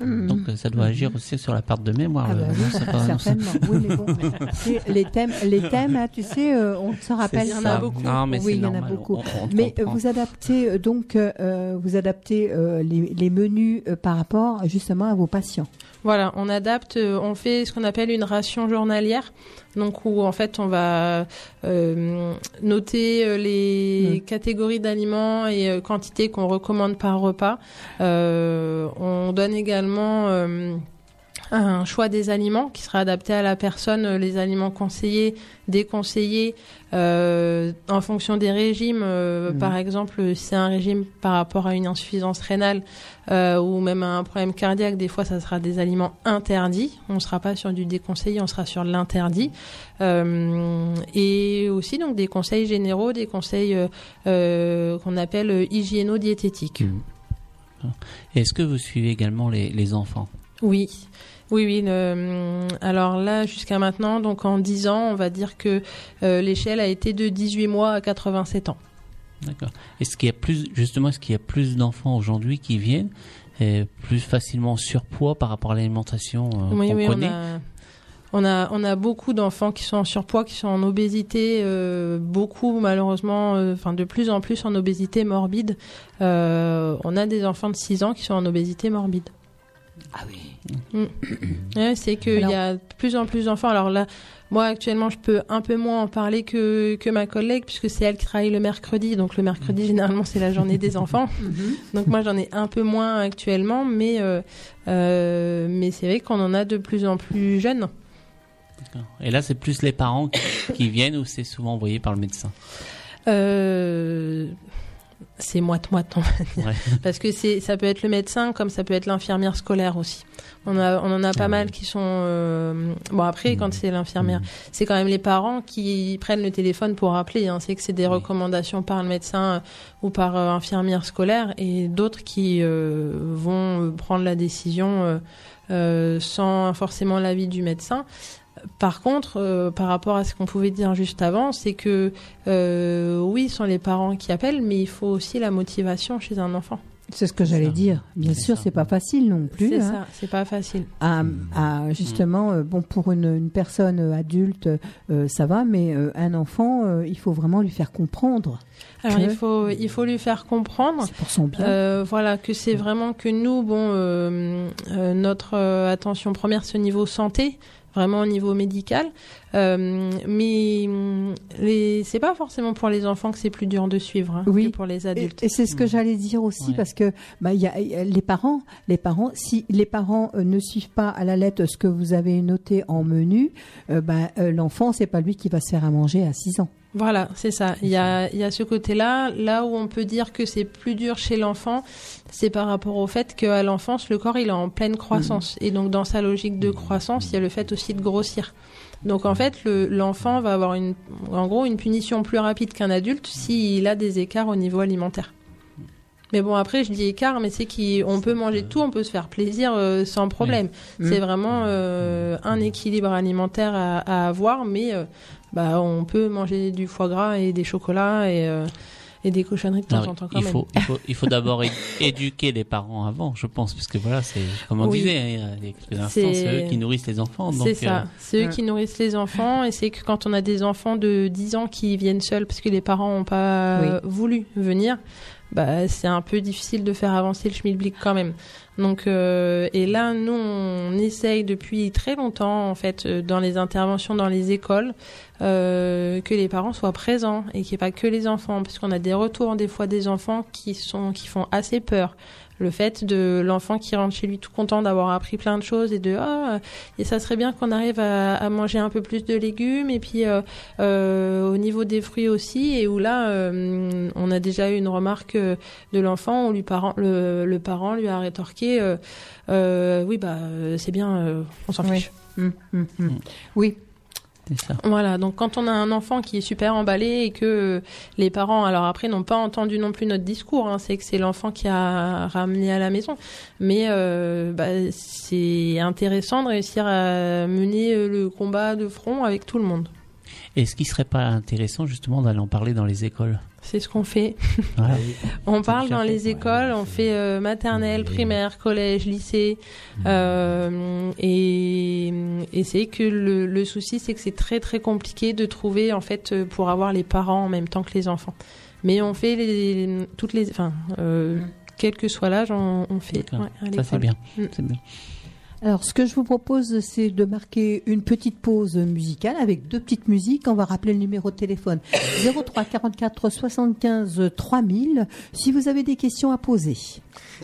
Donc ça doit agir aussi sur la part de mémoire. Ah bah oui, pas- non, certainement. Oui, mais bon, c'est- les thèmes, les thèmes, hein, tu sais, euh, on se rappelle. Il y en a beaucoup. Non, mais Oui, il y en a beaucoup. on- on te Mais comprend. vous adaptez donc, euh, vous adaptez euh, les, les menus euh, par rapport justement à vos patients. Voilà, on adapte, euh, on fait ce qu'on appelle une ration journalière, donc où en fait on va euh, noter euh, les Mm. catégories d'aliments et euh, quantités qu'on recommande par repas. On donne également un choix des aliments qui sera adapté à la personne, euh, les aliments conseillés, déconseillés, euh, en fonction des régimes. euh, Mhm. Par exemple, si c'est un régime par rapport à une insuffisance rénale euh, ou même à un problème cardiaque, des fois, ça sera des aliments interdits. On ne sera pas sur du déconseillé, on sera sur l'interdit. Et aussi donc des conseils généraux, des conseils qu'on appelle hygiéno-diététiques. Mhm. Est-ce que vous suivez également les, les enfants? Oui. Oui, oui. le- alors là, jusqu'à maintenant, donc en 10 ans, on va dire que euh, l'échelle a été de 18 mois à 87 ans. D'accord. Est-ce qu'il y a plus, justement, est-ce qu'il y a plus d'enfants aujourd'hui qui viennent plus facilement en surpoids par rapport à l'alimentation euh, oui, qu'on oui, on connaît? a, on a, on a beaucoup d'enfants qui sont en surpoids, qui sont en obésité, euh, beaucoup malheureusement, euh, enfin de plus en plus en obésité morbide. Euh, on a des enfants de 6 ans qui sont en obésité morbide. Ah oui. Ouais, c'est qu'il Alors- y a de plus en plus d'enfants. Alors là, moi actuellement, je peux un peu moins en parler que, que ma collègue, puisque c'est elle qui travaille le mercredi. Donc le mercredi, généralement, c'est la journée des enfants. Donc moi, j'en ai un peu moins actuellement, mais, euh, euh, mais c'est vrai qu'on en a de plus en plus jeunes. D'accord. Et là, c'est plus les parents qui, qui viennent ou c'est souvent envoyé par le médecin? Euh, c'est moite-moite, on va dire. Ouais. Parce que c'est, ça peut être le médecin, comme ça peut être l'infirmière scolaire aussi. On, a, on en a pas Ah mal oui. qui sont... euh, Bon, après, Mmh. quand c'est l'infirmière, c'est quand même les parents qui prennent le téléphone pour appeler. Hein. C'est que c'est des Oui. recommandations par le médecin euh, ou par euh, infirmière scolaire et d'autres qui euh, vont euh, prendre la décision euh, sans forcément l'avis du médecin. Par contre, euh, par rapport à ce qu'on pouvait dire juste avant, c'est que euh, oui, ce sont les parents qui appellent, mais il faut aussi la motivation chez un enfant. C'est ce que j'allais ça. dire. Bien sûr, c'est pas facile non plus. C'est hein. ça, c'est pas facile. À, à, justement, euh, bon, pour une, une personne adulte, euh, ça va, mais euh, un enfant, euh, il faut vraiment lui faire comprendre. Alors Que- il faut, il faut lui faire comprendre. Pour son bien. Euh, voilà que c'est vraiment que nous bon euh, euh, notre euh, attention première c'est au niveau santé vraiment au niveau médical Euh, mais hum, les c'est pas forcément pour les enfants que c'est plus dur de suivre hein, Oui. que pour les adultes et c'est ce que j'allais dire aussi Ouais. parce que bah il y a, il y a les parents, les parents si les parents euh, ne suivent pas à la lettre ce que vous avez noté en menu, euh, bah, euh, l'enfant c'est pas lui qui va se faire à manger à 6 ans. Voilà, c'est ça. Il y a, il y a ce côté-là. Là où on peut dire que c'est plus dur chez l'enfant, c'est par rapport au fait qu'à l'enfance, le corps, il est en pleine croissance. Et donc, dans sa logique de croissance, il y a le fait aussi de grossir. Donc, en fait, le- l'enfant va avoir une, en gros, une punition plus rapide qu'un adulte s'il a des écarts au niveau alimentaire. Mais bon, après, je dis écart, mais c'est qu'on peut manger tout, on peut se faire plaisir euh, sans problème. Mm. C'est vraiment euh, un équilibre alimentaire à, à avoir, mais euh, bah, on peut manger du foie gras et des chocolats et, euh, et des cochonneries de temps Alors, en temps quand il, même. faut, il faut, il faut d'abord éduquer les parents avant, je pense, parce que voilà, c'est comme on Oui. disait hein, il y a quelques instants, C'est- eux qui nourrissent les enfants. C'est ça, euh, c'est eux Ouais. qui nourrissent les enfants et c'est que quand on a des enfants de 10 ans qui viennent seuls parce que les parents n'ont pas Oui. voulu venir, bah, c'est un peu difficile de faire avancer le schmilblick quand même. Donc euh, et là nous on essaye depuis très longtemps en fait euh, dans les interventions dans les écoles euh, que les parents soient présents et qu'il n'y ait pas que les enfants parce qu'on a des retours des fois des enfants qui sont qui font assez peur le fait de l'enfant qui rentre chez lui tout content d'avoir appris plein de choses et de ah et ça serait bien qu'on arrive à, à manger un peu plus de légumes et puis euh, euh, au niveau des fruits aussi et où là euh, on a déjà eu une remarque euh, de l'enfant où lui parent, le, le parent lui a rétorqué oui bah c'est bien euh, on s'en Oui. fiche Hum, hum, hum. Oui, c'est ça. voilà, donc quand on a un enfant qui est super emballé et que les parents, alors après, n'ont pas entendu non plus notre discours, hein, c'est que c'est l'enfant qui a ramené à la maison, mais euh, bah, c'est intéressant de réussir à mener euh, le combat de front avec tout le monde. Est-ce qu'il serait pas intéressant justement d'aller en parler dans les écoles? C'est ce qu'on fait. Voilà. On parle dans les ouais, écoles, on fait euh, maternelle, primaire, collège, lycée. Euh, et et c'est que le, le souci, c'est que c'est très très compliqué de trouver en fait euh, pour avoir les parents en même temps que les enfants. Mais on fait les, toutes les, enfin, euh, quel que soit l'âge, on, on fait. D'accord. ouais, à Ça c'est bien. Mm. C'est bien. Alors, ce que je vous propose, c'est de marquer une petite pause musicale avec deux petites musiques. On va rappeler le numéro de téléphone 03 44 75 3000 si vous avez des questions à poser.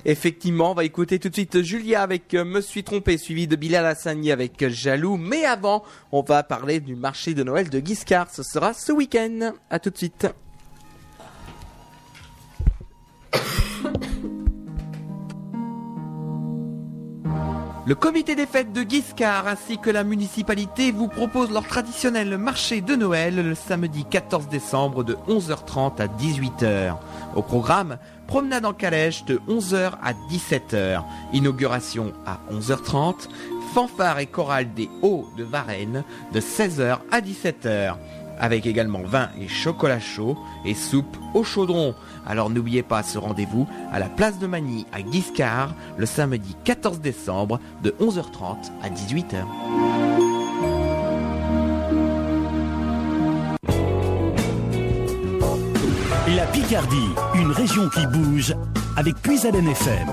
Effectivement, on va écouter tout de suite Julia avec euh, Me suis trompé, suivi de Bilal Hassani avec euh, Jaloux. Mais avant, on va parler du marché de Noël de Guiscard. Ce sera ce week-end. À tout de suite. Le comité des fêtes de Guiscard ainsi que la municipalité vous proposent leur traditionnel marché de Noël le samedi 14 décembre de 11h30 à 18h. Au programme, promenade en calèche de 11h à 17h, inauguration à 11h30, fanfare et chorale des Hauts de Varennes de 16h à 17h, avec également vin et chocolat chaud et soupe au chaudron. Alors n'oubliez pas ce rendez-vous à la place de Magny à Guiscard le samedi 14 décembre de 11h30 à 18h. La Picardie, une région qui bouge avec Puisalène FM.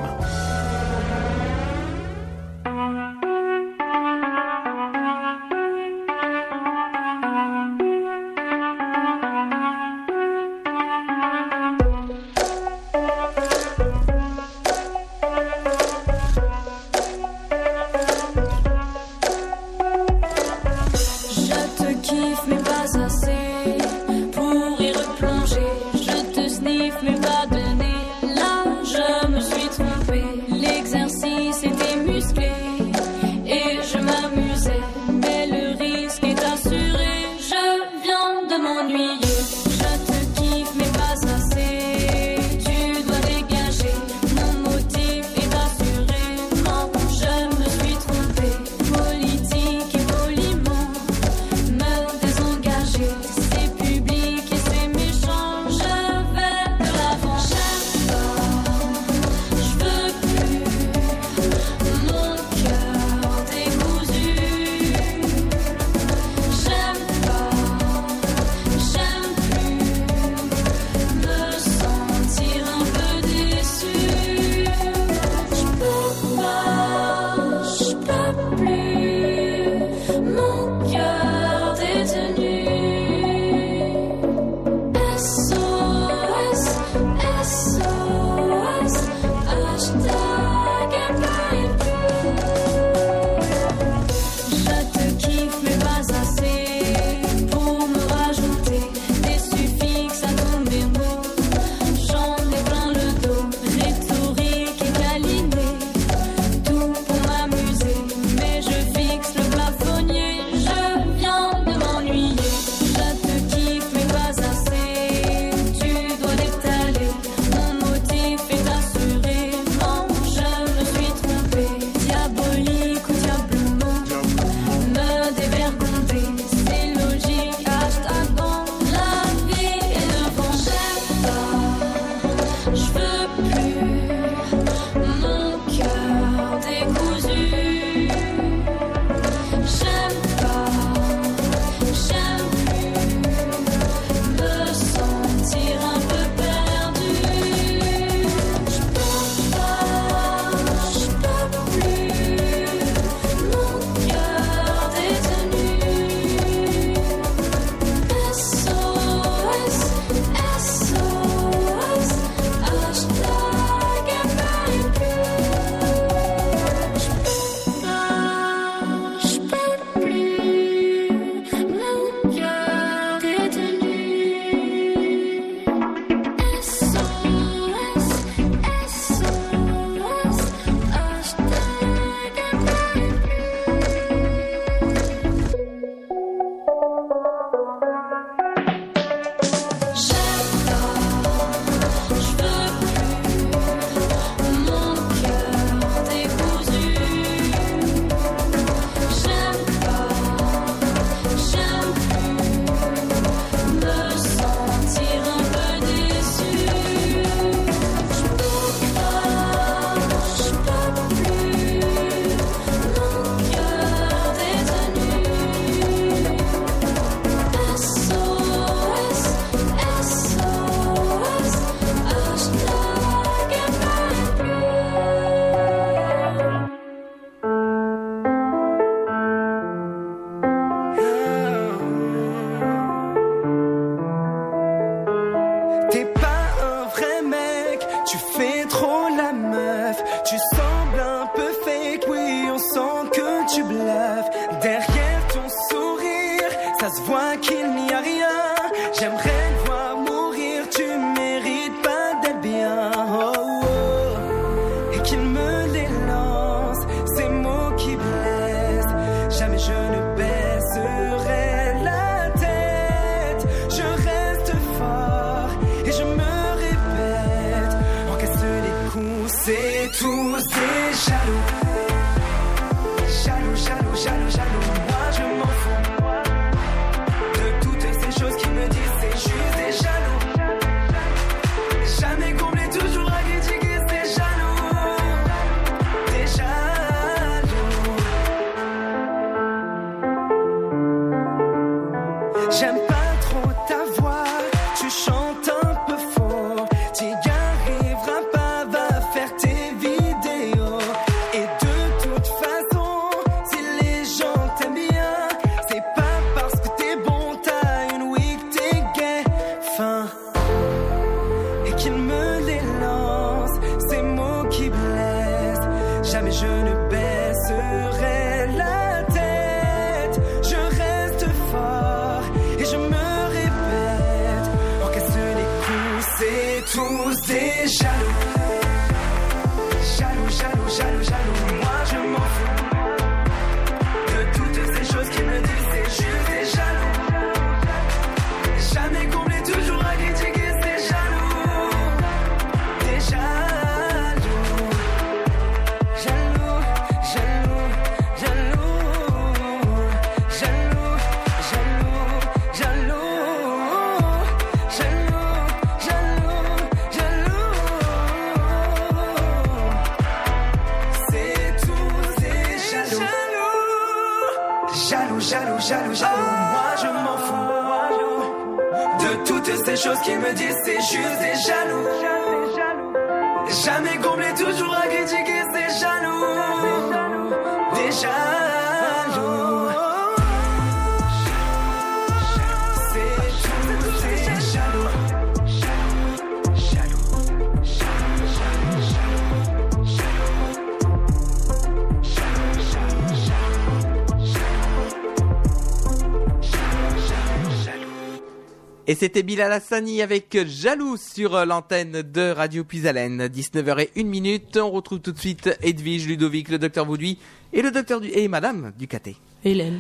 C'était Bilal Hassani avec Jaloux sur euh, l'antenne de Radio Puisalène. 19h01 minute. On retrouve tout de suite Edwige, Ludovic, le docteur Bouduit et le docteur du et madame Ducaté. Hélène.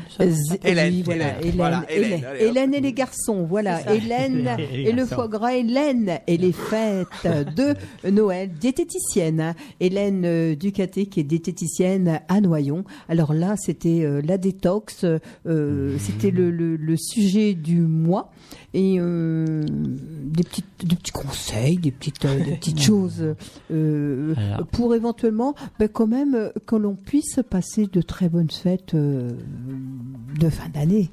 Hélène, oui, voilà, Hélène, Hélène, voilà, Hélène, Hélène, allez, hop. Hélène et les garçons, voilà. Hélène Et et le foie gras, Hélène et les fêtes de Noël, diététicienne, Hélène euh, Ducaté qui est diététicienne à Noyon. Alors là, c'était euh, la détox, euh, c'était le, le, le sujet du mois et euh, des petites, des petits conseils, des petites, euh, des petites choses euh, pour éventuellement, ben, quand même, que l'on puisse passer de très bonnes fêtes euh, de fin d'année.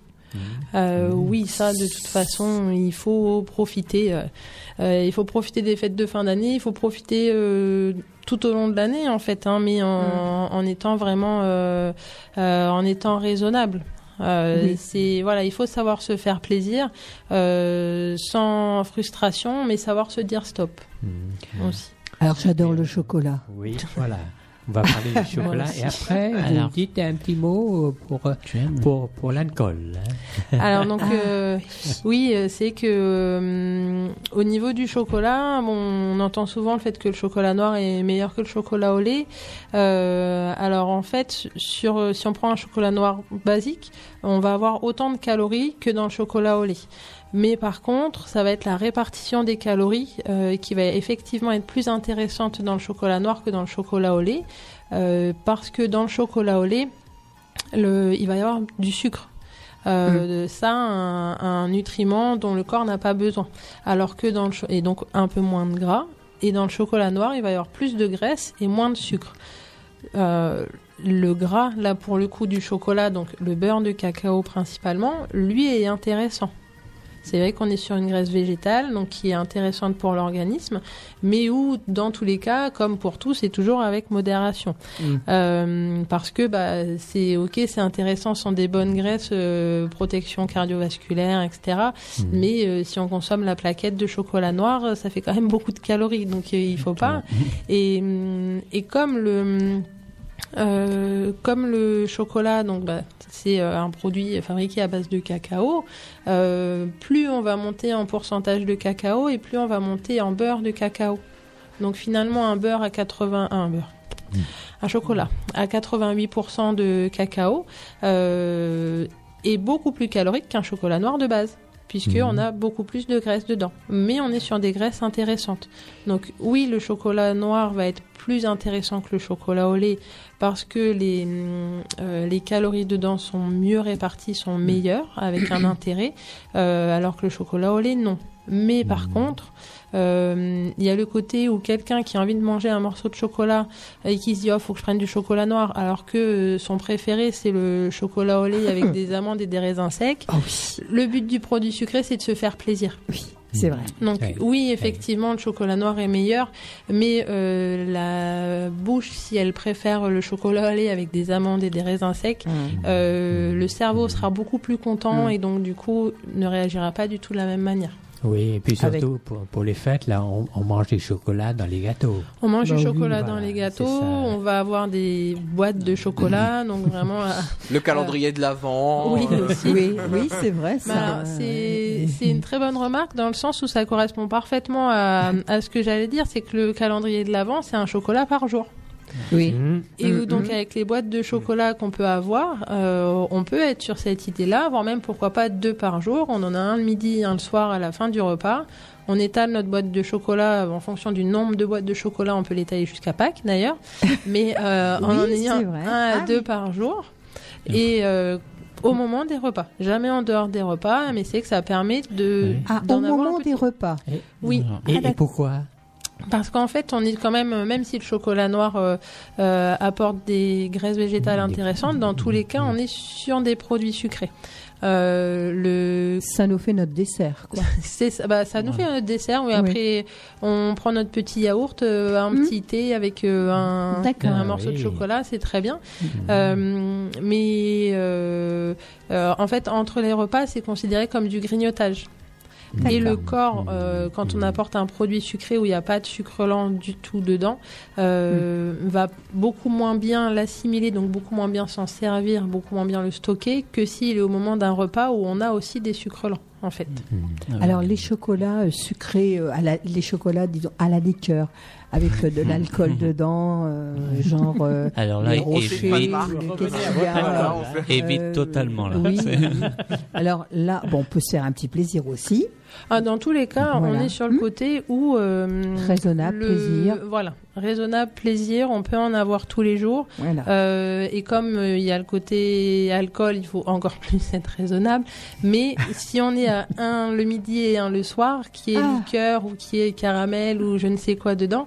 Euh, oui, ça, de toute façon, il faut profiter. euh, euh, il faut profiter des fêtes de fin d'année. Il faut profiter euh, tout au long de l'année, en fait, hein, mais en, en étant vraiment, euh, euh, en étant raisonnable. Euh, Oui. C'est voilà, il faut savoir se faire plaisir euh, sans frustration, mais savoir se dire stop aussi. Alors j'adore le chocolat. Oui, voilà. On va parler du chocolat et après, vous Alors. me dites un petit mot pour, euh, Tu aimes pour, pour l'alcool. hein. Alors donc euh, oui, euh, c'est que euh, au niveau du chocolat, bon, on entend souvent le fait que le chocolat noir est meilleur que le chocolat au lait. Euh, alors en fait, sur euh, si on prend un chocolat noir basique, on va avoir autant de calories que dans le chocolat au lait. Mais par contre, ça va être la répartition des calories euh, qui va effectivement être plus intéressante dans le chocolat noir que dans le chocolat au lait, euh, parce que dans le chocolat au lait, le, il va y avoir du sucre. Euh, de ça, un, un nutriment dont le corps n'a pas besoin. Alors que dans le et donc un peu moins de gras. Et dans le chocolat noir, il va y avoir plus de graisse et moins de sucre. Euh, le gras, là pour le coup du chocolat, donc le beurre de cacao principalement, lui est intéressant. C'est vrai qu'on est sur une graisse végétale, donc qui est intéressante pour l'organisme, mais où, dans tous les cas, comme pour tout, c'est toujours avec modération. Mm. Euh, parce que bah, c'est ok, c'est intéressant, ce sont des bonnes graisses, euh, protection cardiovasculaire, etc. Mais euh, si on consomme la plaquette de chocolat noir, ça fait quand même beaucoup de calories, donc il faut pas. Et, hum, et comme le comme le chocolat, donc bah, c'est euh, un produit fabriqué à base de cacao. euh, plus on va monter en pourcentage de cacao et plus on va monter en beurre de cacao. Donc finalement un beurre à 80, un beurre, un chocolat à 88% de cacao euh, est beaucoup plus calorique qu'un chocolat noir de base. Puisque on a beaucoup plus de graisse dedans. Mais on est sur des graisses intéressantes. Donc oui, le chocolat noir va être plus intéressant que le chocolat au lait parce que les, euh, les calories dedans sont mieux réparties, sont meilleures, avec un intérêt, euh, alors que le chocolat au lait, non. Mais par contre, euh, il y a le côté où quelqu'un qui a envie de manger un morceau de chocolat et qui se dit oh faut que je prenne du chocolat noir alors que euh, son préféré c'est le chocolat au lait avec des amandes et des raisins secs. Oh oui, Le but du produit sucré c'est de se faire plaisir. c'est vrai. Donc Ouais. oui, effectivement, le chocolat noir est meilleur, mais euh, la bouche, si elle préfère le chocolat au lait avec des amandes et des raisins secs, euh, le cerveau sera beaucoup plus content Mm. et donc du coup ne réagira pas du tout de la même manière. Oui, et puis Avec- surtout pour, pour les fêtes, là, on, on mange des chocolats dans les gâteaux. On mange Bah du oui, chocolat voilà, dans les gâteaux, on va avoir des boîtes de chocolat, donc vraiment. euh, Le calendrier de l'avant. Oui, euh, aussi. Oui, oui, c'est vrai. Bah, c'est une très bonne remarque dans le sens où ça correspond parfaitement à, à ce que j'allais dire, c'est que le calendrier de l'avant, c'est un chocolat par jour. Oui. Mhm. Et où, Mm, donc mm. avec les boîtes de chocolat qu'on peut avoir, euh, on peut être sur cette idée-là, voire même pourquoi pas deux par jour. On en a un le midi, un le soir à la fin du repas. On étale notre boîte de chocolat en fonction du nombre de boîtes de chocolat. On peut l'étaler jusqu'à Pâques d'ailleurs, mais euh, en Oui, en ayant un à Ah deux oui. par jour. Et euh, au moment des repas, jamais en dehors des repas, mais c'est que ça permet de Oui. Ah, au moment petit- des repas. Et, Oui, et, Ah, et pourquoi? Parce qu'en fait, on est quand même, euh, même si le chocolat noir euh, euh, apporte des graisses végétales intéressantes, dans tous les cas, on est sur des produits sucrés. Euh, le, Ça nous fait notre dessert, quoi. c'est, ça- bah, ça nous Ouais. fait un dessert. Oui, après, on prend notre petit yaourt, euh, un Mm. petit thé avec euh, un, Ah morceau de oui. chocolat, c'est très bien. Euh, mais euh, euh, en fait, entre les repas, c'est considéré comme du grignotage. Et le corps, euh, quand on apporte un produit sucré où il n'y a pas de sucre lent du tout dedans, euh, va beaucoup moins bien l'assimiler, donc beaucoup moins bien s'en servir, beaucoup moins bien le stocker que s'il est au moment d'un repas où on a aussi des sucres lents, en fait. Alors les chocolats euh, sucrés, euh, à la, les chocolats disons à la liqueur, avec euh, de l'alcool dedans, euh, genre euh, Alors là, évite, euh, fait- évite totalement là. Oui. Alors là, bon, on peut se faire un petit plaisir aussi. Ah, dans tous les cas, Voilà. on est sur le Hmm. côté où... euh, Raisonnable, le- plaisir. Voilà, raisonnable, plaisir, on peut en avoir tous les jours. Voilà. Euh, et comme euh, il y a le côté alcool, il faut encore plus être raisonnable. Mais si on est à un le midi et un le soir, qui est Ah. liqueur ou qui est caramel ou je ne sais quoi dedans,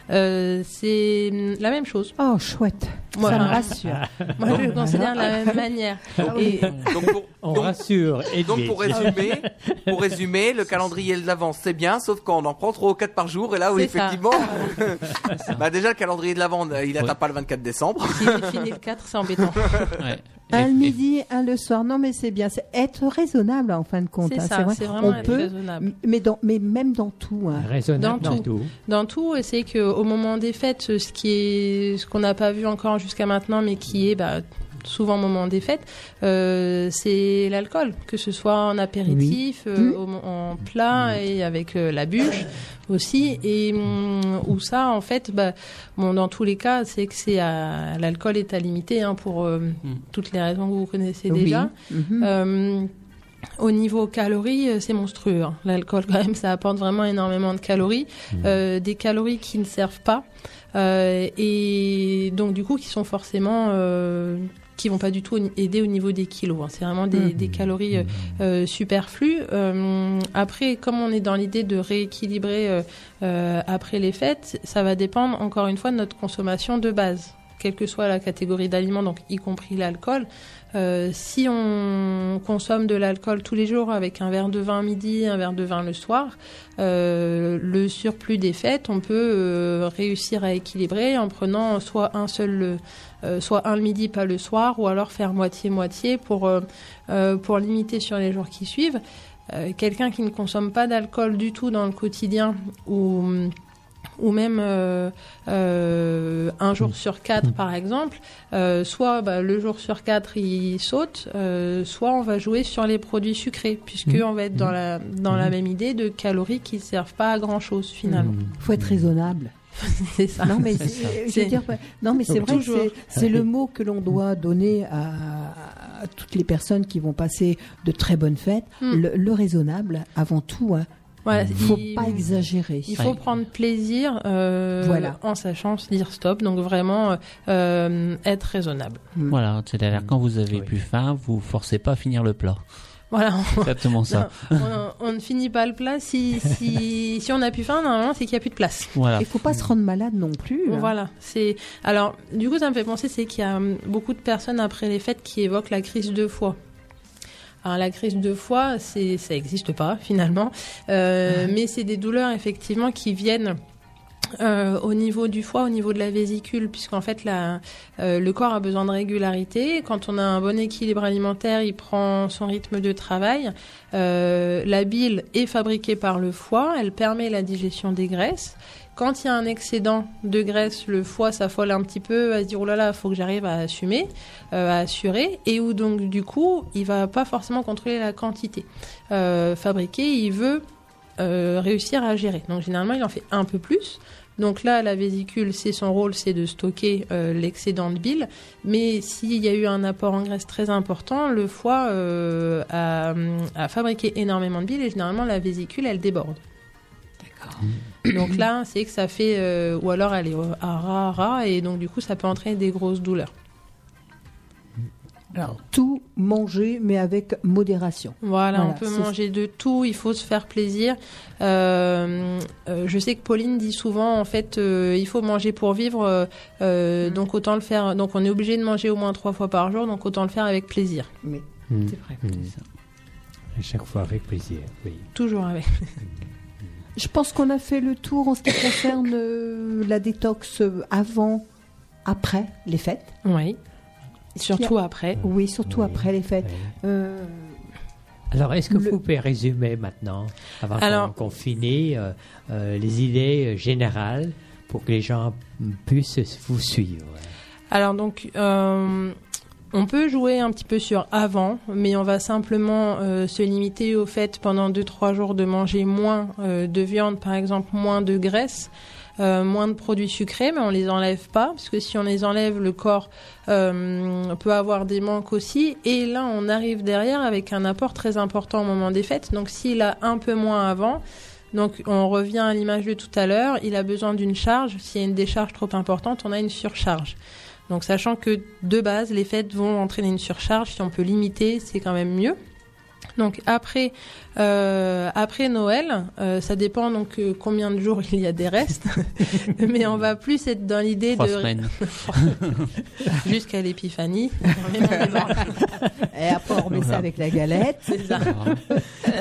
euh, c'est hum, la même chose. Oh, chouette. Moi, Ça me rassure. Moi, je le considère de la même manière. Et Donc pour, On donc- rassure. Et donc pour résumer, pour résumer, le calendrier de l'avance c'est bien, sauf quand on en prend 3 ou 4 par jour, et là ça. effectivement, bah déjà le calendrier de l'avant, il atteint Ouais. pas le 24 décembre. si j'ai fini le 4, c'est embêtant. Ouais. Un le midi, un le soir. Non, mais c'est bien. C'est être raisonnable en fin de compte. C'est hein, ça, vrai. c'est vraiment On peut, raisonnable. mais, dans, mais même dans tout. hein. Raisonnable Dans dans tout. tout. dans tout, et c'est que au moment des fêtes, ce qui est, ce qu'on n'a pas vu encore jusqu'à maintenant, mais qui est bah, souvent au moment des fêtes, euh, c'est l'alcool, que ce soit en apéritif, euh, Mm. mo- en plat et avec euh, la bûche aussi, et hum, où ça, en fait, bah, bon, dans tous les cas, c'est que c'est l'alcool est à limiter hein, pour euh, toutes les raisons que vous connaissez Oui. déjà. Au niveau calories, euh, c'est monstrueux. hein. L'alcool, quand même, ça apporte vraiment énormément de calories. Euh, des calories qui ne servent pas. Euh, et donc, du coup, qui sont forcément... Euh, qui vont pas du tout aider au niveau des kilos. hein. C'est vraiment des, des calories euh, euh, superflues. Euh, après, comme on est dans l'idée de rééquilibrer euh, après les fêtes, ça va dépendre encore une fois de notre consommation de base. Quelle que soit la catégorie d'aliments, y compris l'alcool. Euh, si on consomme de l'alcool tous les jours avec un verre de vin midi, un verre de vin le soir, euh, le surplus des fêtes, on peut euh, réussir à équilibrer en prenant soit un seul, soit un le midi, pas le soir, ou alors faire moitié-moitié pour, pour limiter sur les jours qui suivent. Quelqu'un qui ne consomme pas d'alcool du tout dans le quotidien ou ou même euh, euh, un jour sur quatre par exemple, euh, soit bah, le jour sur quatre il saute, euh, soit on va jouer sur les produits sucrés, puisque Mhm. on va être dans la dans la même idée de calories qui servent pas à grand chose finalement. faut être raisonnable. c'est ça. Non mais C'est vrai que c'est- c'est le mot que l'on doit donner à, à toutes les personnes qui vont passer de très bonnes fêtes. Le, le raisonnable avant tout. Hein. Voilà, Il faut il- pas exagérer. Il faut prendre plaisir euh, Voilà. en sachant se dire stop, donc vraiment euh, être raisonnable. Voilà, c'est-à-dire quand vous avez plus faim, vous forcez pas à finir le plat. Voilà. Exactement ça. Non, on, on ne finit pas le plat si, si, si on n'a plus faim, normalement c'est qu'il n'y a plus de place. Voilà. Il faut pas se rendre malade non plus. hein. Voilà, c'est alors du coup ça me fait penser c'est qu'il y a hum, beaucoup de personnes après les fêtes qui évoquent la crise de foie. Alors la crise de foie, c'est ça n'existe pas finalement, Euh, mais c'est des douleurs effectivement qui viennent euh, au niveau du foie, au niveau de la vésicule, puisqu'en fait la, euh, le corps a besoin de régularité. Quand on a un bon équilibre alimentaire, il prend son rythme de travail. Euh, la bile est fabriquée par le foie, elle permet la digestion des graisses. Quand il y a un excédent de graisse, le foie s'affole un petit peu, à se dire oh là là, faut que j'arrive à assumer, euh, à assurer, et où donc du coup, il va pas forcément contrôler la quantité euh, fabriquée, il veut euh, réussir à gérer. Donc généralement, il en fait un peu plus. Donc là, la vésicule, c'est son rôle, c'est de stocker l'excédent de bile. Mais s'il y a eu un apport en graisse très important, le foie a, a fabriqué énormément de bile et généralement la vésicule, elle déborde. Donc là, c'est que ça fait, euh, ou alors elle est à ras, à ras, et donc du coup, ça peut entraîner des grosses douleurs. Alors, tout manger, mais avec modération. Voilà, Voilà, on peut manger de tout, il faut se faire plaisir. Euh, euh, je sais que Pauline dit souvent, en fait, euh, il faut manger pour vivre, donc autant le faire. Donc on est obligé de manger au moins trois fois par jour, donc autant le faire avec plaisir. Mais Mm. c'est vrai. Mm. À chaque fois avec plaisir, oui. Toujours avec. Je pense qu'on a fait le tour en ce qui concerne euh, la détox euh, avant, après les fêtes. Oui. Surtout après. Oui, surtout après les fêtes. Euh, Alors, est-ce que Le- vous pouvez résumer maintenant, avant qu'on- Alors- qu'on finisse, euh, euh, les idées générales pour que les gens puissent vous suivre? Alors donc, euh, on peut jouer un petit peu sur avant, mais on va simplement euh, se limiter au fait pendant 2-3 jours de manger moins euh, de viande, par exemple, moins de graisse. euh, moins de produits sucrés, mais on les enlève pas, parce que si on les enlève, le corps peut avoir des manques aussi. Et là, on arrive derrière avec un apport très important au moment des fêtes. Donc, s'il a un peu moins avant, donc on revient à l'image de tout à l'heure, il a besoin d'une charge. S'il y a une décharge trop importante, on a une surcharge. Donc sachant que de base, les fêtes vont entraîner une surcharge, si on peut limiter, c'est quand même mieux. Donc après, euh, après Noël, euh, ça dépend donc euh, combien de jours il y a des restes, mais on va plus être dans l'idée de jusqu'à l'épiphanie. et après, on remet ça avec la galette. C'est ça.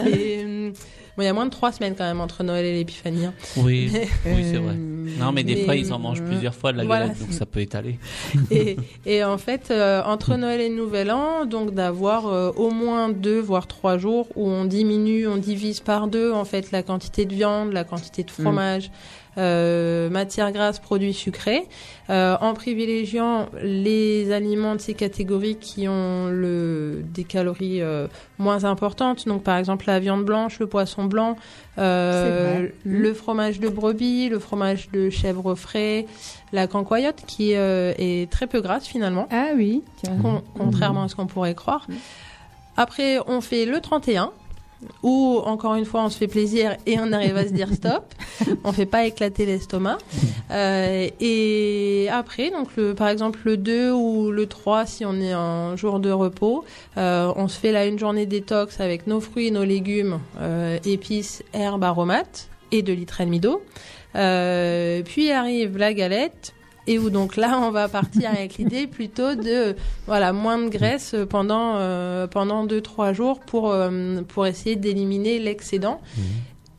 Et, bon, il y a moins de trois semaines quand même entre Noël et l'épiphanie. hein. Oui, Mais- oui c'est vrai. Non, mais des mais- fois, ils en mangent plusieurs fois de la Voilà. galette, donc ça peut étaler. et, et en fait, euh, entre Noël et Nouvel An, donc d'avoir euh, au moins deux, voire trois jours où on diminue, on divise par deux en fait la quantité de viande, la quantité de fromage, euh, matières grasses, produits sucrés, euh, en privilégiant les aliments de ces catégories qui ont le, des calories euh, moins importantes. Donc par exemple la viande blanche, le poisson blanc, euh, le fromage de brebis, le fromage de chèvre frais, la cancoyote qui euh, est très peu grasse finalement, Ah oui, con- contrairement à ce qu'on pourrait croire. Après, on fait le 31 où encore une fois on se fait plaisir et on arrive à se dire stop. on fait pas éclater l'estomac. Euh, et après, donc le, par exemple le 2 ou le 3 si on est en jour de repos, euh, on se fait là une journée détox avec nos fruits, nos légumes, euh, épices, herbes, aromates et 2 litres et demi d'eau. Puis arrive la galette Et où donc là, on va partir avec l'idée plutôt de voilà moins de graisse pendant euh, pendant deux trois jours pour euh, pour essayer d'éliminer l'excédent.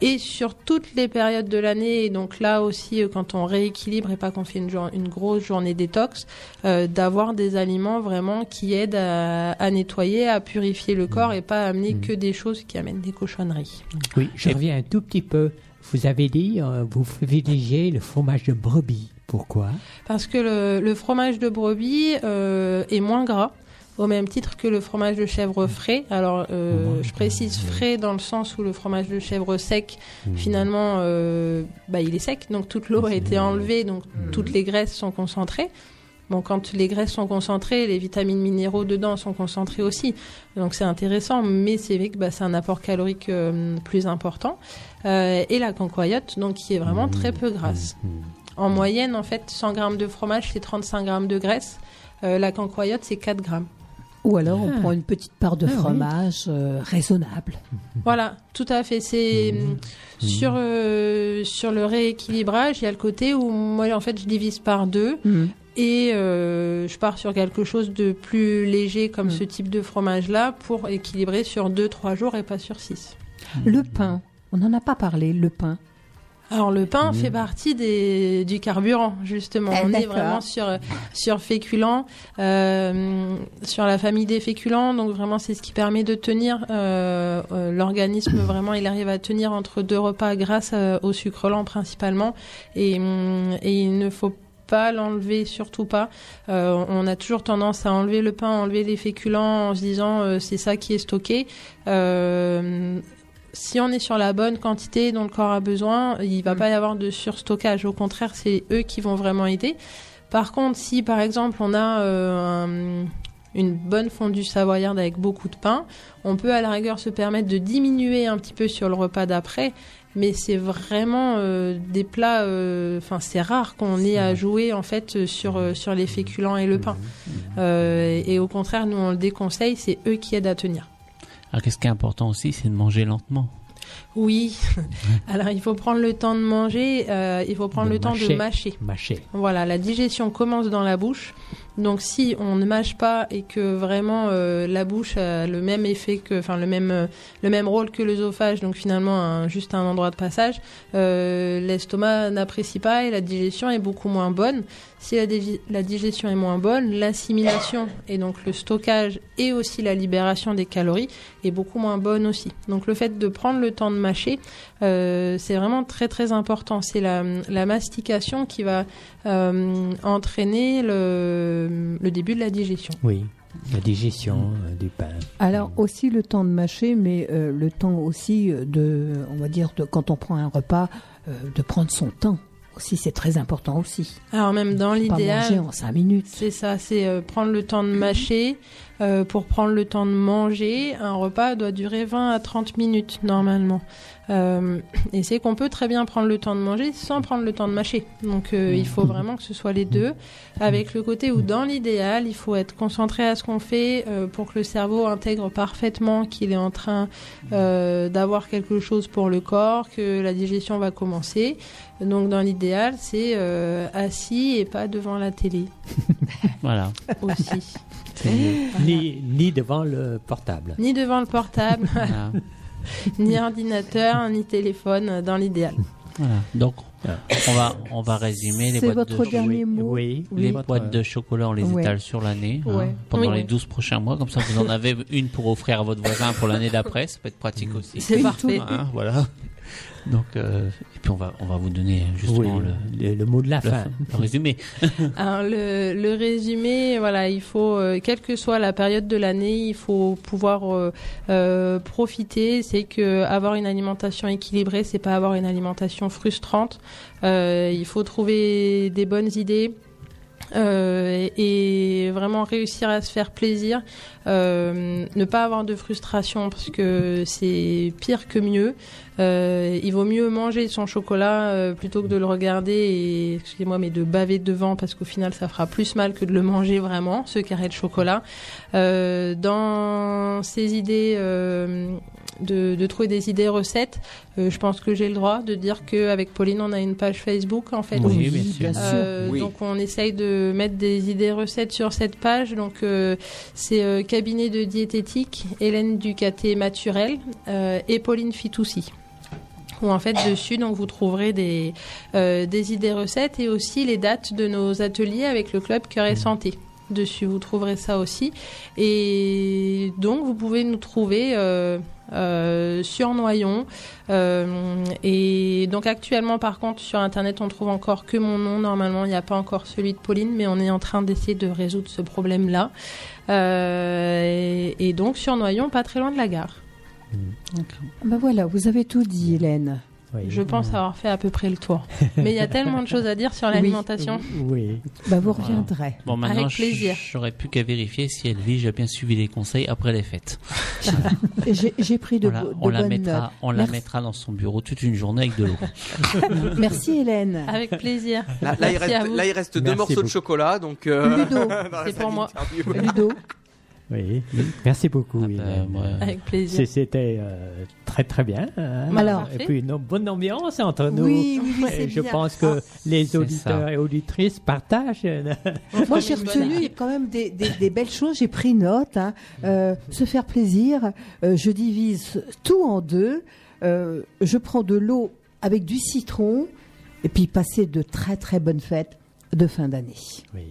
Et sur toutes les périodes de l'année, et donc là aussi, euh, quand on rééquilibre et pas qu'on fait une, jour- une grosse journée détox, euh, d'avoir des aliments vraiment qui aident à, à nettoyer, à purifier le corps et pas amener que des choses qui amènent des cochonneries. Oui, je reviens un tout petit peu. Vous avez dit, euh, vous privilégiez le fromage de brebis. Pourquoi? Parce que le, le fromage de brebis euh, est moins gras, au même titre que le fromage de chèvre frais. Alors, euh, je précise frais dans le sens où le fromage de chèvre sec, finalement, euh, bah, il est sec, donc toute l'eau a été enlevée, donc toutes les graisses sont concentrées. Bon, quand les graisses sont concentrées, les vitamines minéraux dedans sont concentrés aussi. Donc c'est intéressant, mais c'est vrai que bah, c'est un apport calorique euh, plus important. Et la cancoyote, donc qui est vraiment très peu grasse. En moyenne, en fait, 100 grammes de fromage, c'est 35 grammes de graisse. Euh, la cancoyote, c'est 4 grammes. Ou alors on Ah. prend une petite part de Ah oui. fromage euh, raisonnable. Voilà, tout à fait. C'est sur euh, sur le rééquilibrage, il y a le côté où moi, en fait, je divise par deux et euh, je pars sur quelque chose de plus léger comme ce type de fromage-là pour équilibrer sur deux trois jours et pas sur six. Le pain, on n'en a pas parlé, le pain. Alors le pain fait partie des, du carburant justement. Ah, On est vraiment sur sur féculents, euh, sur la famille des féculents. Donc vraiment c'est ce qui permet de tenir euh, euh, l'organisme. Vraiment il arrive à tenir entre deux repas grâce euh, au sucre lent principalement. Et, hum, et il ne faut pas l'enlever, surtout pas. Euh, on a toujours tendance à enlever le pain, à enlever les féculents en se disant euh, c'est ça qui est stocké. Euh, si on est sur la bonne quantité dont le corps a besoin, il va pas y avoir de surstockage. Au contraire, c'est eux qui vont vraiment aider. Par contre, si par exemple on a euh, un- une bonne fondue savoyarde avec beaucoup de pain, on peut à la rigueur se permettre de diminuer un petit peu sur le repas d'après. Mais c'est vraiment euh, des plats. euh, Enfin, c'est rare qu'on ait à jouer en fait sur sur les féculents et le pain. Euh, et au contraire, nous on le déconseille. C'est eux qui aident à tenir. Alors, qu'est-ce qui est important aussi, c'est de manger lentement. Oui. Alors, il faut prendre le temps de manger. euh, il faut prendre De le temps de mâcher. Mâcher. Voilà, la digestion commence dans la bouche. Donc, si on ne mâche pas et que vraiment euh, la bouche a le même effet que, enfin le même le même rôle que l'œsophage, donc finalement juste un endroit de passage, euh, l'estomac n'apprécie pas et la digestion est beaucoup moins bonne. Si la digestion est moins bonne, l'assimilation et donc le stockage et aussi la libération des calories est beaucoup moins bonne aussi. Donc le fait de prendre le temps de mâcher, euh, c'est vraiment très très important. C'est la, la mastication qui va euh, entraîner le, le début de la digestion. Oui, la digestion euh, du pain. Alors aussi le temps de mâcher, mais euh, le temps aussi de, on va dire, de, quand on prend un repas, euh, de prendre son temps. Aussi, c'est très important aussi. Alors même dans Pas manger l'idéal, en cinq minutes. c'est ça, c'est euh, prendre le temps de mâcher. Euh, pour prendre le temps de manger, un repas doit durer 20 à 30 minutes normalement. Euh, et c'est qu'on peut très bien prendre le temps de manger sans prendre le temps de mâcher. Donc euh, il faut vraiment que ce soit les deux, avec le côté où dans l'idéal, il faut être concentré à ce qu'on fait euh, pour que le cerveau intègre parfaitement qu'il est en train euh, d'avoir quelque chose pour le corps, que la digestion va commencer. Donc dans l'idéal, c'est euh, assis et pas devant la télé Voilà. aussi. Ni, ni devant le portable. ni devant le portable, Voilà. ni ordinateur, ni téléphone, dans l'idéal. Voilà. Donc, on va, on va résumer les C'est boîtes votre de dernier mot. Oui, Les votre- boîtes de chocolat, on les étale sur l'année, hein, pendant Oui. les 12 prochains mois. Comme ça, vous en avez une pour offrir à votre voisin pour l'année d'après. Ça peut être pratique aussi. C'est parfait. Hein, voilà. Donc, euh, et puis on va, on va vous donner justement Oui, le, le, le mot de la le- fin. le résumé. Alors le, le résumé, voilà, il faut, euh, quelle que soit la période de l'année, il faut pouvoir euh, euh, profiter. C'est que avoir une alimentation équilibrée, c'est pas avoir une alimentation frustrante. Euh, il faut trouver des bonnes idées. euh, et vraiment réussir à se faire plaisir, euh, ne pas avoir de frustration parce que c'est pire que mieux. Euh, il vaut mieux manger son chocolat euh, plutôt que de le regarder et, excusez-moi, mais de baver devant parce qu'au final, ça fera plus mal que de le manger vraiment, ce carré de chocolat. Euh, dans ces idées, euh, de, de trouver des idées recettes, euh, je pense que j'ai le droit de dire qu'avec Pauline, on a une page Facebook en fait. Oui, bien sûr. bien sûr. Euh, Oui. Donc on essaye de mettre des idées recettes sur cette page. Donc euh, c'est euh, cabinet de diététique, Hélène Ducaté Maturel euh, et Pauline Fitoussi. Où en fait dessus donc vous trouverez des euh, des idées recettes et aussi les dates de nos ateliers avec le club Cœur et Santé. Dessus vous trouverez ça aussi et donc vous pouvez nous trouver euh, euh, sur Noyon euh, et donc actuellement, par contre, sur Internet, on trouve encore que mon nom. Normalement, il n'y a pas encore celui de Pauline, mais on est en train d'essayer de résoudre ce problème-là. Euh, et, et donc sur Noyon, pas très loin de la gare. Ben voilà, vous avez tout dit, Hélène. Oui. Je pense avoir fait à peu près le tour. Mais il y a tellement de choses à dire sur Oui. l'alimentation. Oui. Ben vous reviendrez. Bon, maintenant, Avec plaisir. j'aurais plus qu'à vérifier si Elvige a bien suivi les conseils après les fêtes. J'ai pris de, on la, bo- de on la bonnes mettra, notes. on la mettra dans son bureau toute une journée avec de l'eau. Merci Hélène. Avec plaisir. Là, là, il Merci à reste, vous. là, il reste deux morceaux beaucoup. de chocolat, donc. euh, Ludo, C'est pour moi. Ludo. Oui. Merci beaucoup. Ah bah, Hélène. moi, Avec plaisir. C'était euh, très très bien. hein. Alors. et puis une bonne ambiance entre nous. Oui, oui, oui, Et c'est je bien. pense que les C'est auditeurs ça. et auditrices partagent. euh, Moi, j'ai retenu quand même des, des- des belles choses. J'ai pris note. hein. Euh, se faire plaisir. Euh, je divise tout en deux. Euh, je prends de l'eau avec du citron et puis passer de très très bonnes fêtes de fin d'année. oui.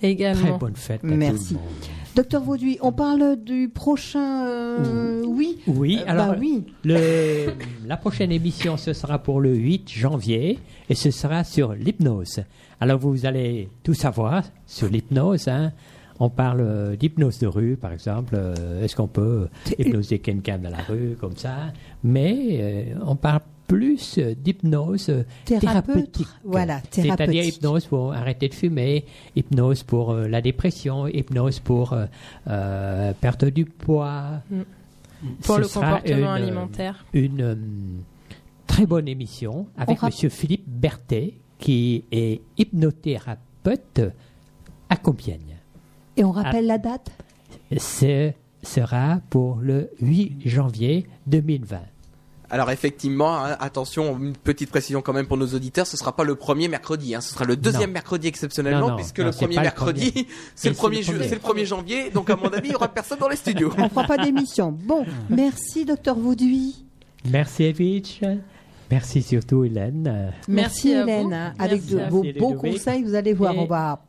Très Également. bonne fête. à Merci. tout le monde. Docteur Vauduit, on parle du prochain. euh, oui. Oui, Euh, alors bah oui. le, la prochaine émission, ce sera pour le 8 janvier et ce sera sur l'hypnose. Alors vous allez tout savoir sur l'hypnose. Hein. On parle euh, d'hypnose de rue, par exemple. Est-ce qu'on peut hypnoser quelqu'un dans la rue comme ça? Mais euh, on parle plus euh, d'hypnose euh, thérapeutique. Voilà, C'est-à-dire hypnose pour arrêter de fumer, hypnose pour euh, la dépression, hypnose pour euh, euh, perte du poids. Pour Ce le sera comportement une, alimentaire. Une euh, très bonne émission avec Monsieur Philippe Berthet, qui est hypnothérapeute à Compiègne. Et on rappelle la date? Ce sera pour le 8 janvier 2020. Alors effectivement, hein, attention, une petite précision quand même pour nos auditeurs, ce sera pas le premier mercredi, hein, ce sera le deuxième Non. mercredi exceptionnellement, Non, non, puisque non, le premier mercredi, premier. c'est le premier c'est le premier. c'est le 1er janvier, donc à mon avis, il y aura personne dans les studios. On fera pas d'émission. Bon, merci Docteur Vauduit. Merci Evich. Merci surtout Hélène. Merci, Hélène. vous. Avec Merci de à vos Ludovic. conseils, vous allez voir, Et- on va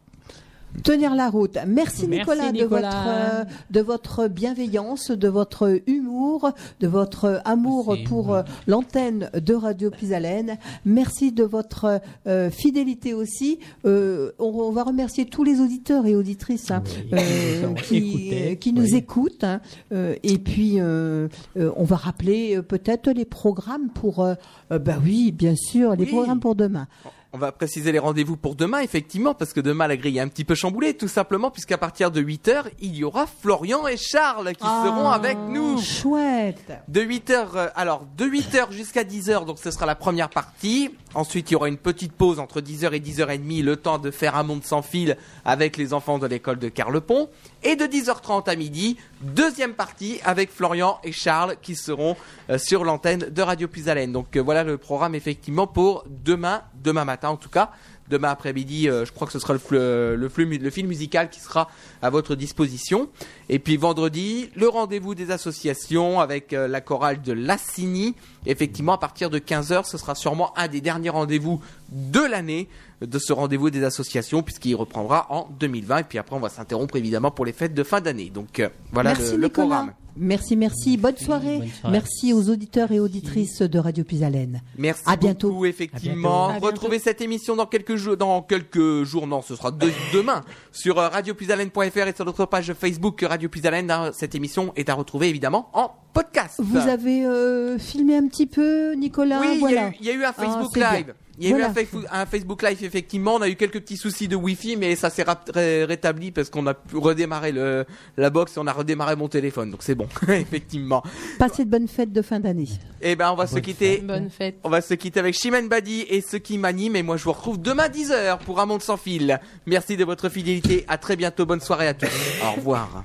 tenir la route. Merci, Merci, Nicolas, de votre euh, de votre bienveillance, de votre humour, de votre amour Merci. pour euh, l'antenne de Radio Pisalène. Merci de votre euh, fidélité aussi. Euh, on, on va remercier tous les auditeurs et auditrices hein, Oui. euh, qui, qui nous oui. écoutent. hein. Euh, et puis, on va rappeler peut-être les programmes pour... bah oui, bien sûr, les Oui. programmes pour demain. On va préciser les rendez-vous pour demain, effectivement, parce que demain la grille est un petit peu chamboulée, tout simplement, puisqu'à partir de 8h, il y aura Florian et Charles qui seront Ah, avec nous. Chouette. De 8h, alors de 8h jusqu'à 10h, donc ce sera la première partie. Ensuite, il y aura une petite pause entre 10h et 10h30, le temps de faire un monde sans fil avec les enfants de l'école de Carlepont. Et de 10h30 à midi, deuxième partie avec Florian et Charles qui seront euh, sur l'antenne de Radio Puisalène. Donc euh, voilà le programme effectivement pour demain, demain matin en tout cas. Demain après-midi, euh, je crois que ce sera le, le, le film musical qui sera à votre disposition. Et puis vendredi, le rendez-vous des associations avec la chorale de Lassini. Effectivement, à partir de 15h, ce sera sûrement un des derniers rendez-vous de l'année de ce rendez-vous des associations puisqu'il reprendra en 2020. Et puis après, on va s'interrompre évidemment pour les fêtes de fin d'année. Donc euh, voilà merci le, le Nicolas. programme. Merci, merci. Bonne soirée. bonne soirée. Merci aux auditeurs et auditrices de Radio Pisalène. Merci À bientôt. beaucoup, effectivement. À bientôt. Retrouvez cette émission dans quelques jours, dans quelques jours, non, ce sera de- demain, sur euh, radiopuisalène.fr et sur notre page Facebook Radio Puisalène. hein. Cette émission est à retrouver, évidemment, en podcast. Vous avez euh, filmé un petit peu, Nicolas Oui, il y voilà. a eu- il y, a eu un Ah, Facebook. Live. Il y a eu Voilà. un, Facebook- un Facebook Live, effectivement. On a eu quelques petits soucis de Wi-Fi, mais ça s'est ré- rétabli parce qu'on a pu redémarrer le, la box et on a redémarré mon téléphone. Donc c'est bon, effectivement. Passez de bonnes fêtes de fin d'année. Et ben, on va se quitter. Bonne fête. On va se quitter avec Chimène Badi et ce qui m'anime. Et moi, je vous retrouve demain 10h pour Un Monde sans fil. Merci de votre fidélité. À très bientôt. Bonne soirée à tous. Au revoir.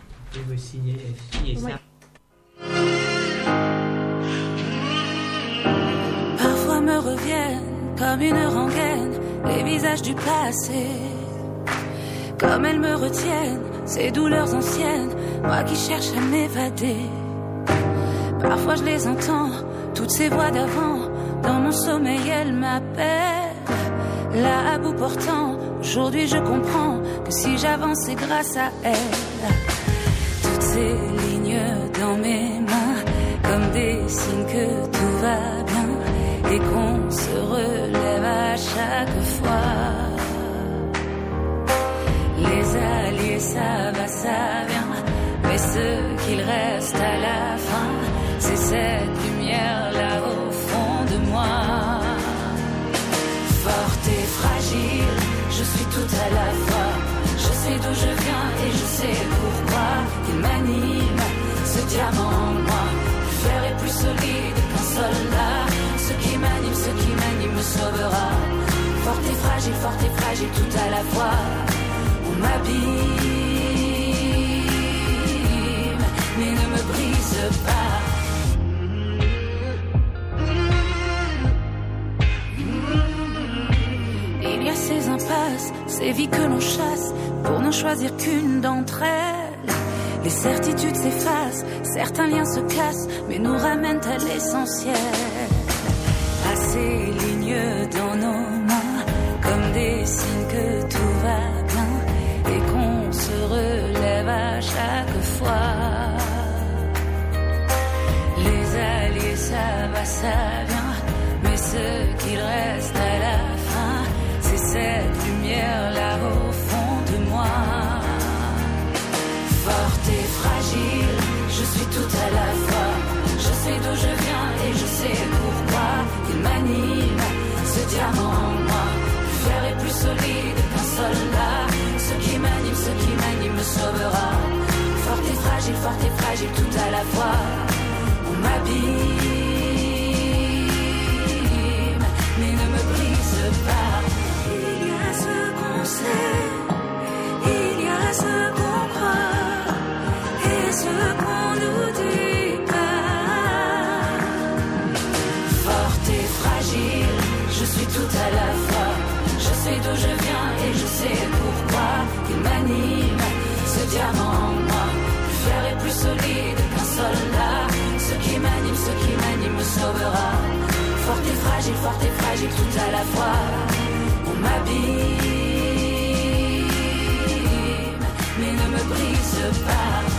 Parfois me reviennent comme une rengaine les visages du passé. Comme elles me retiennent, ces douleurs anciennes, moi qui cherche à m'évader. Parfois je les entends, toutes ces voix d'avant, dans mon sommeil elles m'appellent. Là à bout portant, aujourd'hui je comprends que si j'avance c'est grâce à elles. Toutes ces dans mes mains, comme des signes que tout va bien et qu'on se relève à chaque fois. Les alliés, ça va, ça vient, mais ce qu'il reste à la fin, c'est cette lumière là au fond de moi. Forte et fragile, je suis tout à la fois. Je sais d'où je viens et je sais pourquoi il m'anime. Ce diamant en moi, plus fier et plus solide qu'un soldat. Ce qui m'anime, ce qui m'anime me sauvera. Forte et fragile, forte et fragile tout à la fois. On m'abîme, mais ne me brise pas. Il y a ces impasses, ces vies que l'on chasse pour n'en choisir qu'une d'entre elles. Les certitudes s'effacent, certains liens se cassent, mais nous ramènent à l'essentiel. À ces lignes dans nos mains, comme des signes que tout va bien et qu'on se relève à chaque fois. Les alliés, ça va, ça vient, mais ce qu'il reste à la fin, c'est cette lumière là Forte et fragile, je suis tout à la fois. Je sais d'où je viens et je sais pourquoi il m'anime. Ce diamant en moi, plus fier et plus solide qu'un soldat. Ce qui m'anime, ce qui m'anime me sauvera. Forte et fragile, forte et fragile tout à la fois. On m'abîme, mais ne me brise pas. Il y a ce qu'on sait, mais ne me brise pas.